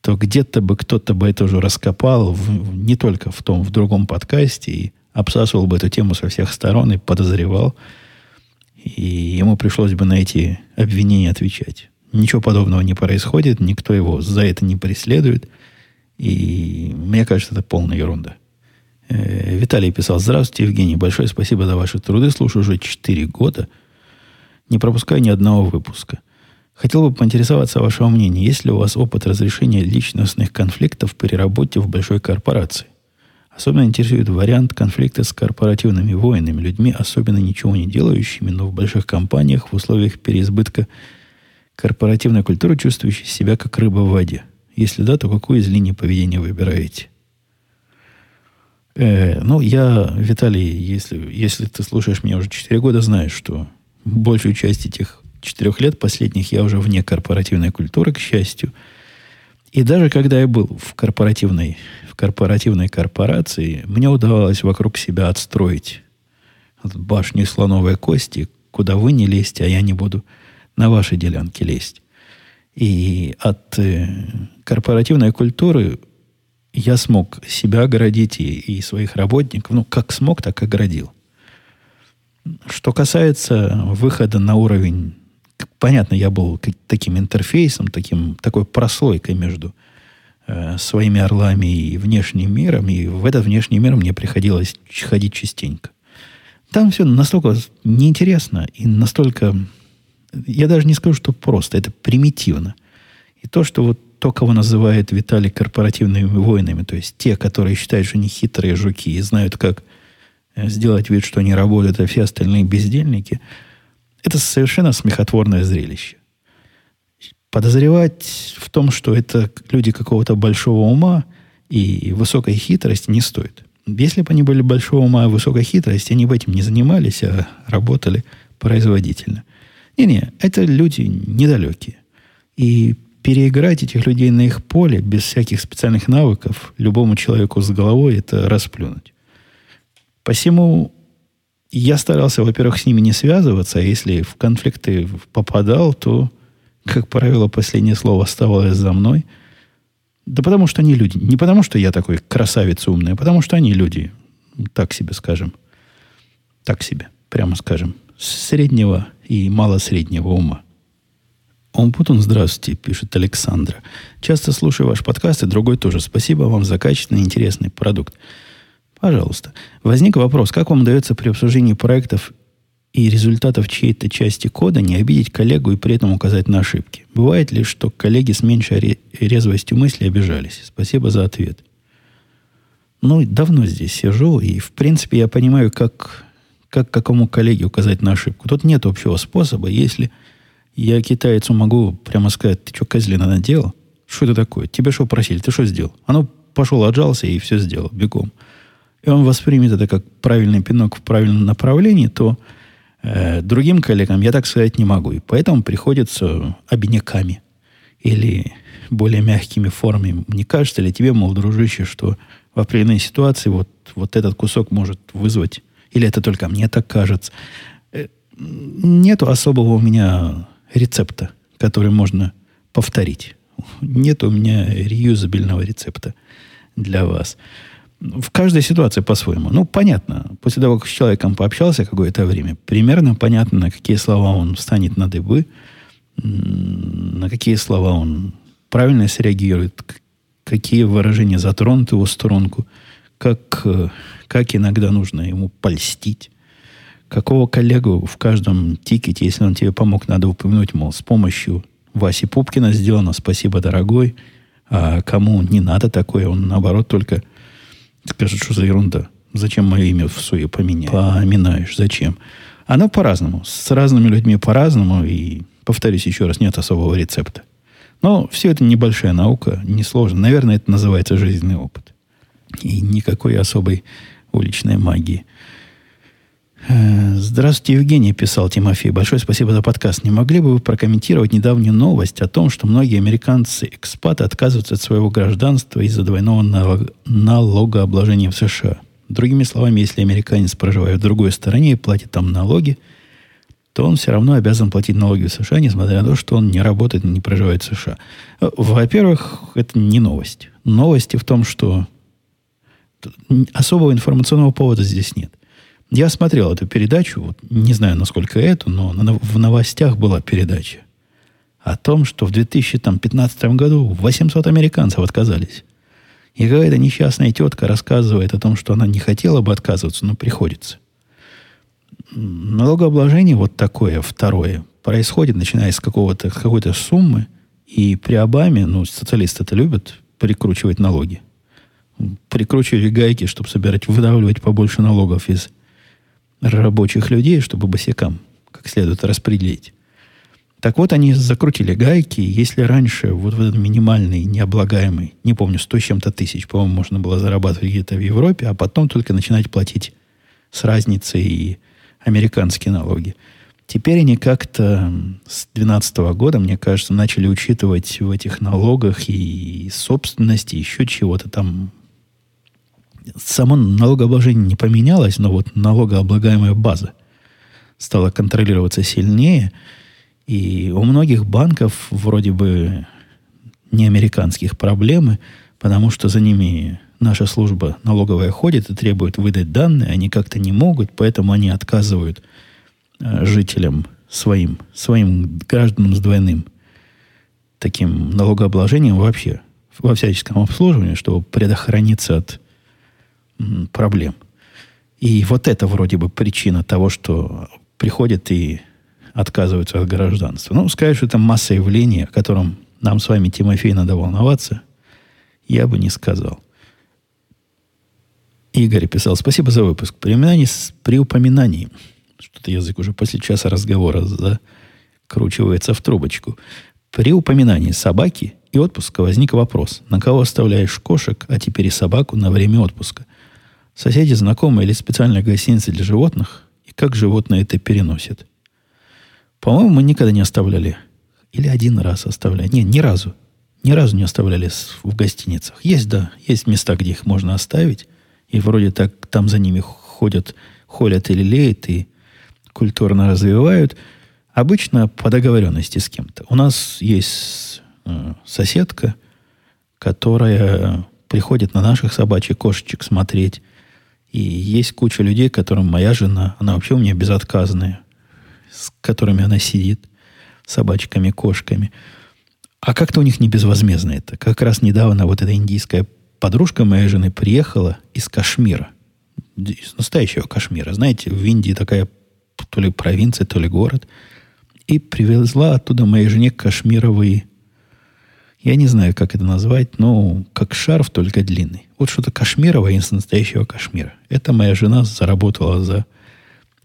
то где-то бы кто-то бы это уже раскопал, в, не только в том, в другом подкасте, и обсасывал бы эту тему со всех сторон и подозревал, и ему пришлось бы на эти обвинения отвечать. Ничего подобного не происходит, никто его за это не преследует. И мне кажется, это полная ерунда. Э, Виталий писал, здравствуйте, Евгений, большое спасибо за ваши труды. Слушаю уже 4 года. Не пропускаю ни одного выпуска. Хотел бы поинтересоваться вашего мнения. Есть ли у вас опыт разрешения личностных конфликтов при работе в большой корпорации? Особенно интересует вариант конфликта с корпоративными воинами, людьми, особенно ничего не делающими, но в больших компаниях в условиях переизбытка корпоративной культуры, чувствующей себя как рыба в воде. Если да, то какую из линий поведения выбираете? Э, ну, я, Виталий, если, если ты слушаешь меня уже 4 года, знаешь, что большую часть этих четырех лет последних я уже вне корпоративной культуры, к счастью. И даже когда я был в корпоративной, корпоративной корпорации, мне удавалось вокруг себя отстроить башню слоновой кости, куда вы не лезьте, а я не буду на ваши делянки лезть. И от э, корпоративной культуры я смог себя оградить и, и своих работников, ну, как смог, так оградил. Что касается выхода на уровень, понятно, я был таким интерфейсом, таким, такой прослойкой между э, своими орлами и внешним миром, и в этот внешний мир мне приходилось ходить частенько. Там все настолько неинтересно и настолько... Я даже не скажу, что просто, это примитивно. И то, что вот то, кого называет Виталий корпоративными воинами, то есть те, которые считают, что они хитрые жуки и знают, как э, сделать вид, что они работают, а все остальные бездельники, это совершенно смехотворное зрелище. Подозревать в том, что это люди какого-то большого ума и высокой хитрости не стоит. Если бы они были большого ума и высокой хитрости, они бы этим не занимались, а работали производительно. Не-не, это люди недалекие. И переиграть этих людей на их поле без всяких специальных навыков любому человеку с головой это расплюнуть. Посему я старался, во-первых, с ними не связываться, а если в конфликты попадал, то, как правило, последнее слово оставалось за мной. Да потому что они люди. Не потому что я такой красавец умный, а потому что они люди. Так себе скажем. Так себе, прямо скажем. Среднего и малосреднего ума. Омпутун, здравствуйте, пишет Александра. Часто слушаю ваш подкаст, и другой тоже. Спасибо вам за качественный интересный продукт. Пожалуйста. Возник вопрос, как вам удается при обсуждении проектов и результатов чьей-то части кода не обидеть коллегу и при этом указать на ошибки? Бывает ли, что коллеги с меньшей резвостью мысли обижались? Спасибо за ответ. Ну, давно здесь сижу, и, в принципе, я понимаю, как, как какому коллеге указать на ошибку. Тут нет общего способа, если я китайцу могу прямо сказать, ты что, козлина наделал? Что это такое? Тебя что просили? Ты что сделал? Ну, пошел, отжался и все сделал, бегом. И он воспримет это как правильный пинок в правильном направлении, то э, другим коллегам я так сказать не могу. И поэтому приходится обиняками или более мягкими формами. Не кажется ли тебе, мол, дружище, что в определенной ситуации вот, вот этот кусок может вызвать, или это только мне так кажется, э, нету особого у меня рецепта, который можно повторить. Нет у меня реюзабельного рецепта для вас. В каждой ситуации по-своему. Ну, понятно. После того, как с человеком пообщался какое-то время, примерно понятно, на какие слова он встанет на дыбы, на какие слова он правильно среагирует, какие выражения затронут его сторонку, как, как иногда нужно ему польстить какого коллегу в каждом тикете, если он тебе помог, надо упомянуть, мол, с помощью Васи Пупкина сделано, спасибо, дорогой. А кому не надо такое, он наоборот только скажет, что за ерунда. Зачем мое имя в суе поменяешь? Поминаешь, зачем? Оно по-разному. С разными людьми по-разному. И, повторюсь еще раз, нет особого рецепта. Но все это небольшая наука, несложно. Наверное, это называется жизненный опыт. И никакой особой уличной магии – здравствуйте, Евгений, писал Тимофей. Большое спасибо за подкаст. Не могли бы вы прокомментировать недавнюю новость о том, что многие американцы-экспаты отказываются от своего гражданства из-за двойного налогообложения в США? Другими словами, если американец проживает в другой стороне и платит там налоги, то он все равно обязан платить налоги в США, несмотря на то, что он не работает и не проживает в США. Э, во-первых, это не новость. Новости в том, что особого информационного повода здесь нет. Я смотрел эту передачу, вот, не знаю, насколько эту, но в новостях была передача о том, что в 2015 году 800 американцев отказались. И какая-то несчастная тетка рассказывает о том, что она не хотела бы отказываться, но приходится. Налогообложение вот такое, второе, происходит, начиная с какого-то, какой-то суммы, и при Обаме, ну, социалисты это любят, прикручивать налоги. Прикручивать гайки, чтобы собирать, выдавливать побольше налогов из рабочих людей, чтобы босикам как следует распределить. Так вот, они закрутили гайки. Если раньше вот этот минимальный, необлагаемый, не помню, 100 с чем-то тысяч, по-моему, можно было зарабатывать где-то в Европе, а потом только начинать платить с разницей и американские налоги. Теперь они как-то с 2012 года, мне кажется, начали учитывать в этих налогах и собственности, еще чего-то там. Само налогообложение не поменялось, но вот налогооблагаемая база стала контролироваться сильнее – и у многих банков вроде бы не американских проблемы, потому что за ними наша служба налоговая ходит и требует выдать данные, они как-то не могут, поэтому они отказывают э, жителям своим, своим гражданам с двойным таким налогообложением вообще во всяческом обслуживании, чтобы предохраниться от проблем. И вот это вроде бы причина того, что приходят и отказываются от гражданства. Ну, что это масса явлений, о котором нам с вами, Тимофей, надо волноваться, я бы не сказал. Игорь писал, спасибо за выпуск. При упоминании, при упоминании что-то язык уже после часа разговора закручивается в трубочку. При упоминании собаки и отпуска возник вопрос, на кого оставляешь кошек, а теперь и собаку на время отпуска? Соседи, знакомые или специальная гостиница для животных? И как животное это переносит? По-моему, мы никогда не оставляли. Или один раз оставляли. Не, ни разу. Ни разу не оставляли в гостиницах. Есть, да, есть места, где их можно оставить. И вроде так там за ними ходят, холят или леют, и культурно развивают. Обычно по договоренности с кем-то. У нас есть э, соседка, которая приходит на наших собачьих кошечек смотреть. И есть куча людей, которым моя жена, она вообще у меня безотказная с которыми она сидит, собачками, кошками. А как-то у них не безвозмездно это. Как раз недавно вот эта индийская подружка моей жены приехала из Кашмира. Из настоящего Кашмира. Знаете, в Индии такая то ли провинция, то ли город. И привезла оттуда моей жене кашмировый, я не знаю, как это назвать, но как шарф, только длинный. Вот что-то кашмировое из настоящего Кашмира. Это моя жена заработала за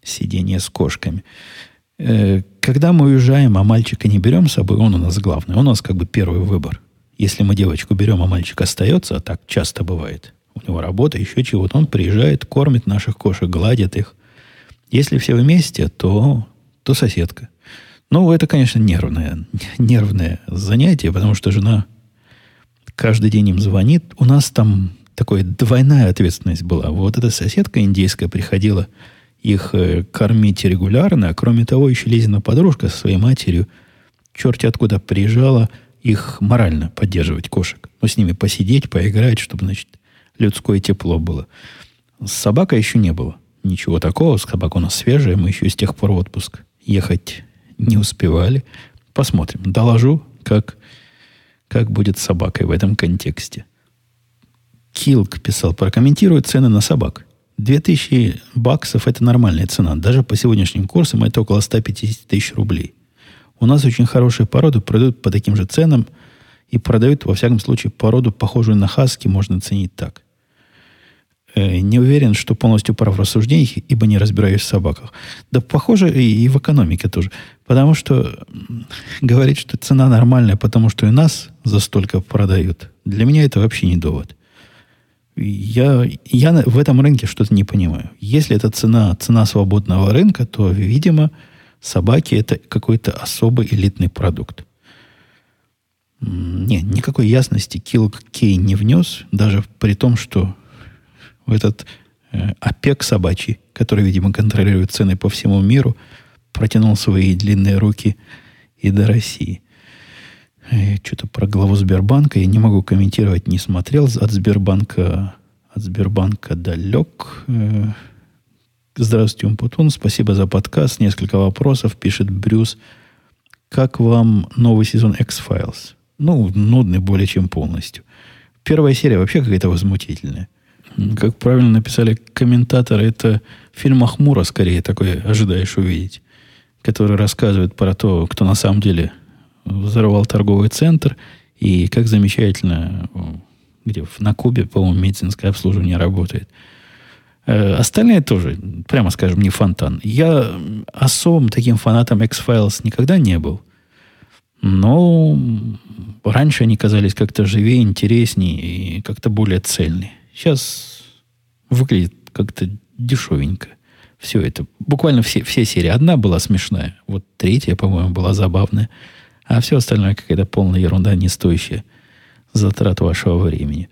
сидение с кошками. Э, когда мы уезжаем, а мальчика не берем с собой, он у нас главный. Он у нас как бы первый выбор. Если мы девочку берем, а мальчик остается, а так часто бывает, у него работа, еще чего-то, он приезжает, кормит наших кошек, гладит их. Если все вместе, то, то соседка. Ну, это, конечно, нервное, нервное занятие, потому что жена каждый день им звонит. У нас там такая двойная ответственность была. Вот эта соседка индейская приходила их э, кормить регулярно, а кроме того, еще Лизина подружка со своей матерью, черти откуда приезжала, их морально поддерживать кошек. Ну, с ними посидеть, поиграть, чтобы, значит, людское тепло было. С собакой еще не было. Ничего такого. Собака у нас свежая. Мы еще с тех пор в отпуск ехать не успевали. Посмотрим. Доложу, как, как будет с собакой в этом контексте. Килк писал, прокомментирует цены на собак. 2000 баксов – это нормальная цена. Даже по сегодняшним курсам это около 150 тысяч рублей. У нас очень хорошие породы продают по таким же ценам и продают, во всяком случае, породу, похожую на хаски, можно ценить так. Э, не уверен, что полностью прав в рассуждениях, ибо не разбираюсь в собаках. Да, похоже, и, и в экономике тоже. Потому что говорить, что цена нормальная, потому что и нас за столько продают, для меня это вообще не довод. Я, я в этом рынке что-то не понимаю. Если это цена, цена свободного рынка, то, видимо, собаки это какой-то особый элитный продукт. Не, никакой ясности Килл Кей не внес, даже при том, что этот э, ОПЕК собачий, который, видимо, контролирует цены по всему миру, протянул свои длинные руки и до России. Э, что-то про главу Сбербанка я не могу комментировать, не смотрел. От Сбербанка, от Сбербанка далек. Э, здравствуйте, Умпутун. Спасибо за подкаст. Несколько вопросов, пишет Брюс. Как вам новый сезон X-Files? Ну, нудный более чем полностью. Первая серия вообще какая-то возмутительная. Как правильно написали комментаторы, это фильм Ахмура скорее такой ожидаешь увидеть, который рассказывает про то, кто на самом деле взорвал торговый центр, и как замечательно, где на Кубе, по-моему, медицинское обслуживание работает. Э, остальные тоже, прямо скажем, не фонтан. Я особым таким фанатом X-Files никогда не был. Но раньше они казались как-то живее, интереснее и как-то более цельные. Сейчас выглядит как-то дешевенько. Все это. Буквально все, все серии. Одна была смешная. Вот третья, по-моему, была забавная. А все остальное какая-то полная ерунда, не стоящая затрат вашего времени.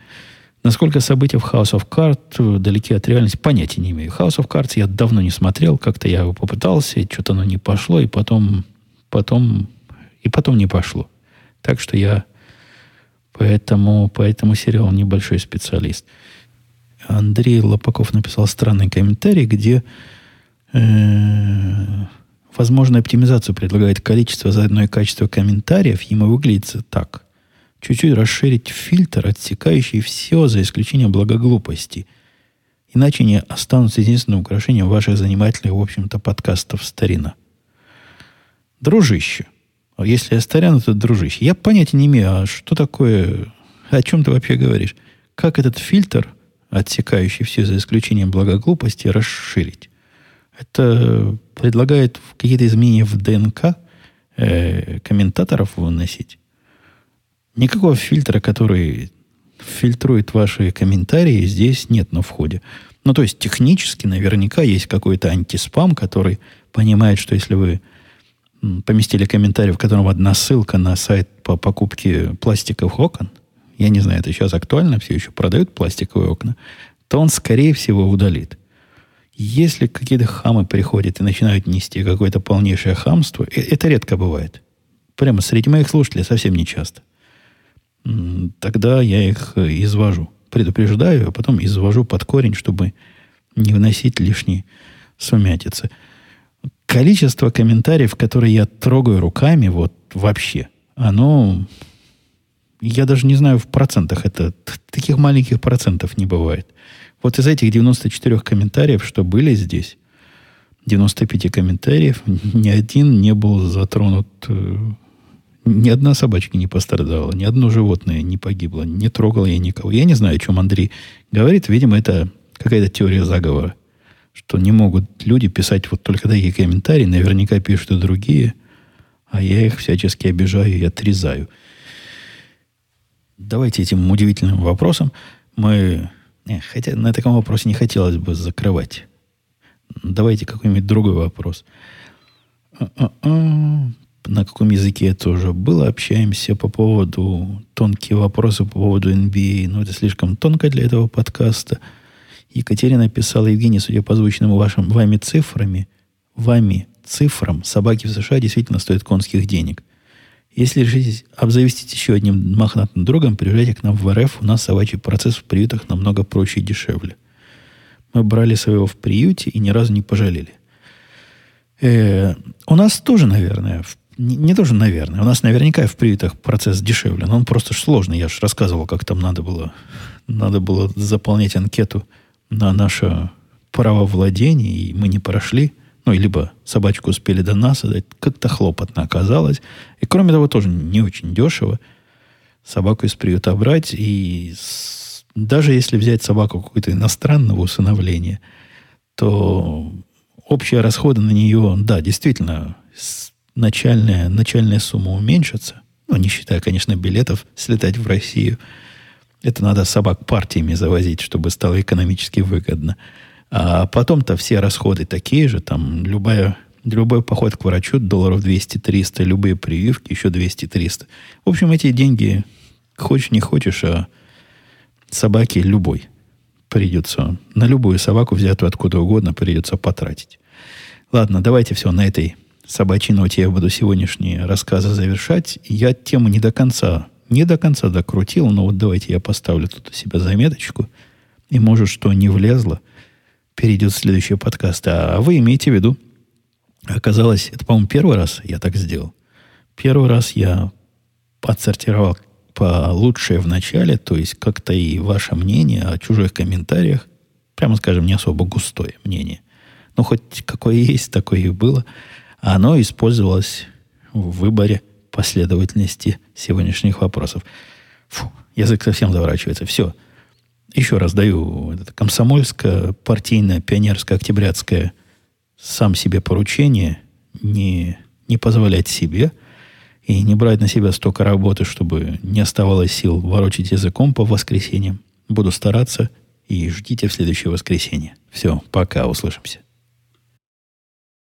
Насколько события в House of Cards далеки от реальности, понятия не имею. House of Cards я давно не смотрел, как-то я его попытался, что-то оно не пошло, и потом, потом, и потом не пошло. Так что я поэтому, по этому сериалу небольшой специалист. Андрей Лопаков написал странный комментарий, где э, возможно оптимизацию предлагает количество заодно и качество комментариев. Ему выглядит так – чуть-чуть расширить фильтр, отсекающий все, за исключением благоглупости. Иначе не останутся единственным украшением ваших занимательных, в общем-то, подкастов старина. Дружище. А если я старян, то дружище. Я понятия не имею, а что такое, о чем ты вообще говоришь? Как этот фильтр, отсекающий все, за исключением благоглупости, расширить? Это предлагает какие-то изменения в ДНК э, комментаторов выносить? Никакого фильтра, который фильтрует ваши комментарии, здесь нет на входе. Ну, то есть технически наверняка есть какой-то антиспам, который понимает, что если вы поместили комментарий, в котором одна ссылка на сайт по покупке пластиковых окон, я не знаю, это сейчас актуально, все еще продают пластиковые окна, то он, скорее всего, удалит. Если какие-то хамы приходят и начинают нести какое-то полнейшее хамство, э, это редко бывает. Прямо среди моих слушателей совсем не часто тогда я их э, извожу. Предупреждаю, а потом извожу под корень, чтобы не вносить лишней сумятицы. Количество комментариев, которые я трогаю руками, вот вообще, оно... Я даже не знаю в процентах. Это таких маленьких процентов не бывает. Вот из этих 94 комментариев, что были здесь, 95 комментариев, ни один не был затронут э, ни одна собачка не пострадала, ни одно животное не погибло, не трогал я никого. Я не знаю, о чем Андрей говорит. Видимо, это какая-то теория заговора. Что не могут люди писать вот только такие комментарии, наверняка пишут и другие, а я их всячески обижаю и отрезаю. Давайте этим удивительным вопросом мы... Не, хотя на таком вопросе не хотелось бы закрывать. Давайте какой-нибудь другой вопрос. На каком языке это уже было, общаемся по поводу тонкие вопросы по поводу NBA, но это слишком тонко для этого подкаста. Екатерина писала, Евгений, судя по озвученным вашим, вами цифрами, вами цифрам, собаки в США действительно стоят конских денег. Если решитесь обзавестись еще одним мохнатым другом, приезжайте к нам в РФ, у нас собачий процесс в приютах намного проще и дешевле. Мы брали своего в приюте и ни разу не пожалели. Э, у нас тоже, наверное, в не, не тоже, наверное. У нас наверняка в приютах процесс дешевле, но он просто сложный. Я же рассказывал, как там надо было, надо было заполнять анкету на наше право владения, и мы не прошли. Ну, либо собачку успели до нас отдать. Как-то хлопотно оказалось. И, кроме того, тоже не очень дешево собаку из приюта брать. И с, даже если взять собаку какой-то иностранного усыновления, то общие расходы на нее, да, действительно, начальная, начальная сумма уменьшится, ну, не считая, конечно, билетов слетать в Россию, это надо собак партиями завозить, чтобы стало экономически выгодно. А потом-то все расходы такие же, там любая, любой поход к врачу долларов 200-300, любые прививки еще 200-300. В общем, эти деньги, хочешь не хочешь, а собаки любой придется, на любую собаку, взятую откуда угодно, придется потратить. Ладно, давайте все на этой собачьей ноте я буду сегодняшние рассказы завершать. Я тему не до конца, не до конца докрутил, но вот давайте я поставлю тут у себя заметочку. И может, что не влезло, перейдет следующий подкаст. А вы имеете в виду, оказалось, это, по-моему, первый раз я так сделал. Первый раз я отсортировал по лучшее в начале, то есть как-то и ваше мнение о чужих комментариях, прямо скажем, не особо густое мнение. Но хоть какое есть, такое и было – оно использовалось в выборе последовательности сегодняшних вопросов. Фу, язык совсем заворачивается. Все. Еще раз даю это комсомольское, партийное, пионерское, октябрятское сам себе поручение не, не позволять себе и не брать на себя столько работы, чтобы не оставалось сил ворочить языком по воскресеньям. Буду стараться и ждите в следующее воскресенье. Все, пока, услышимся.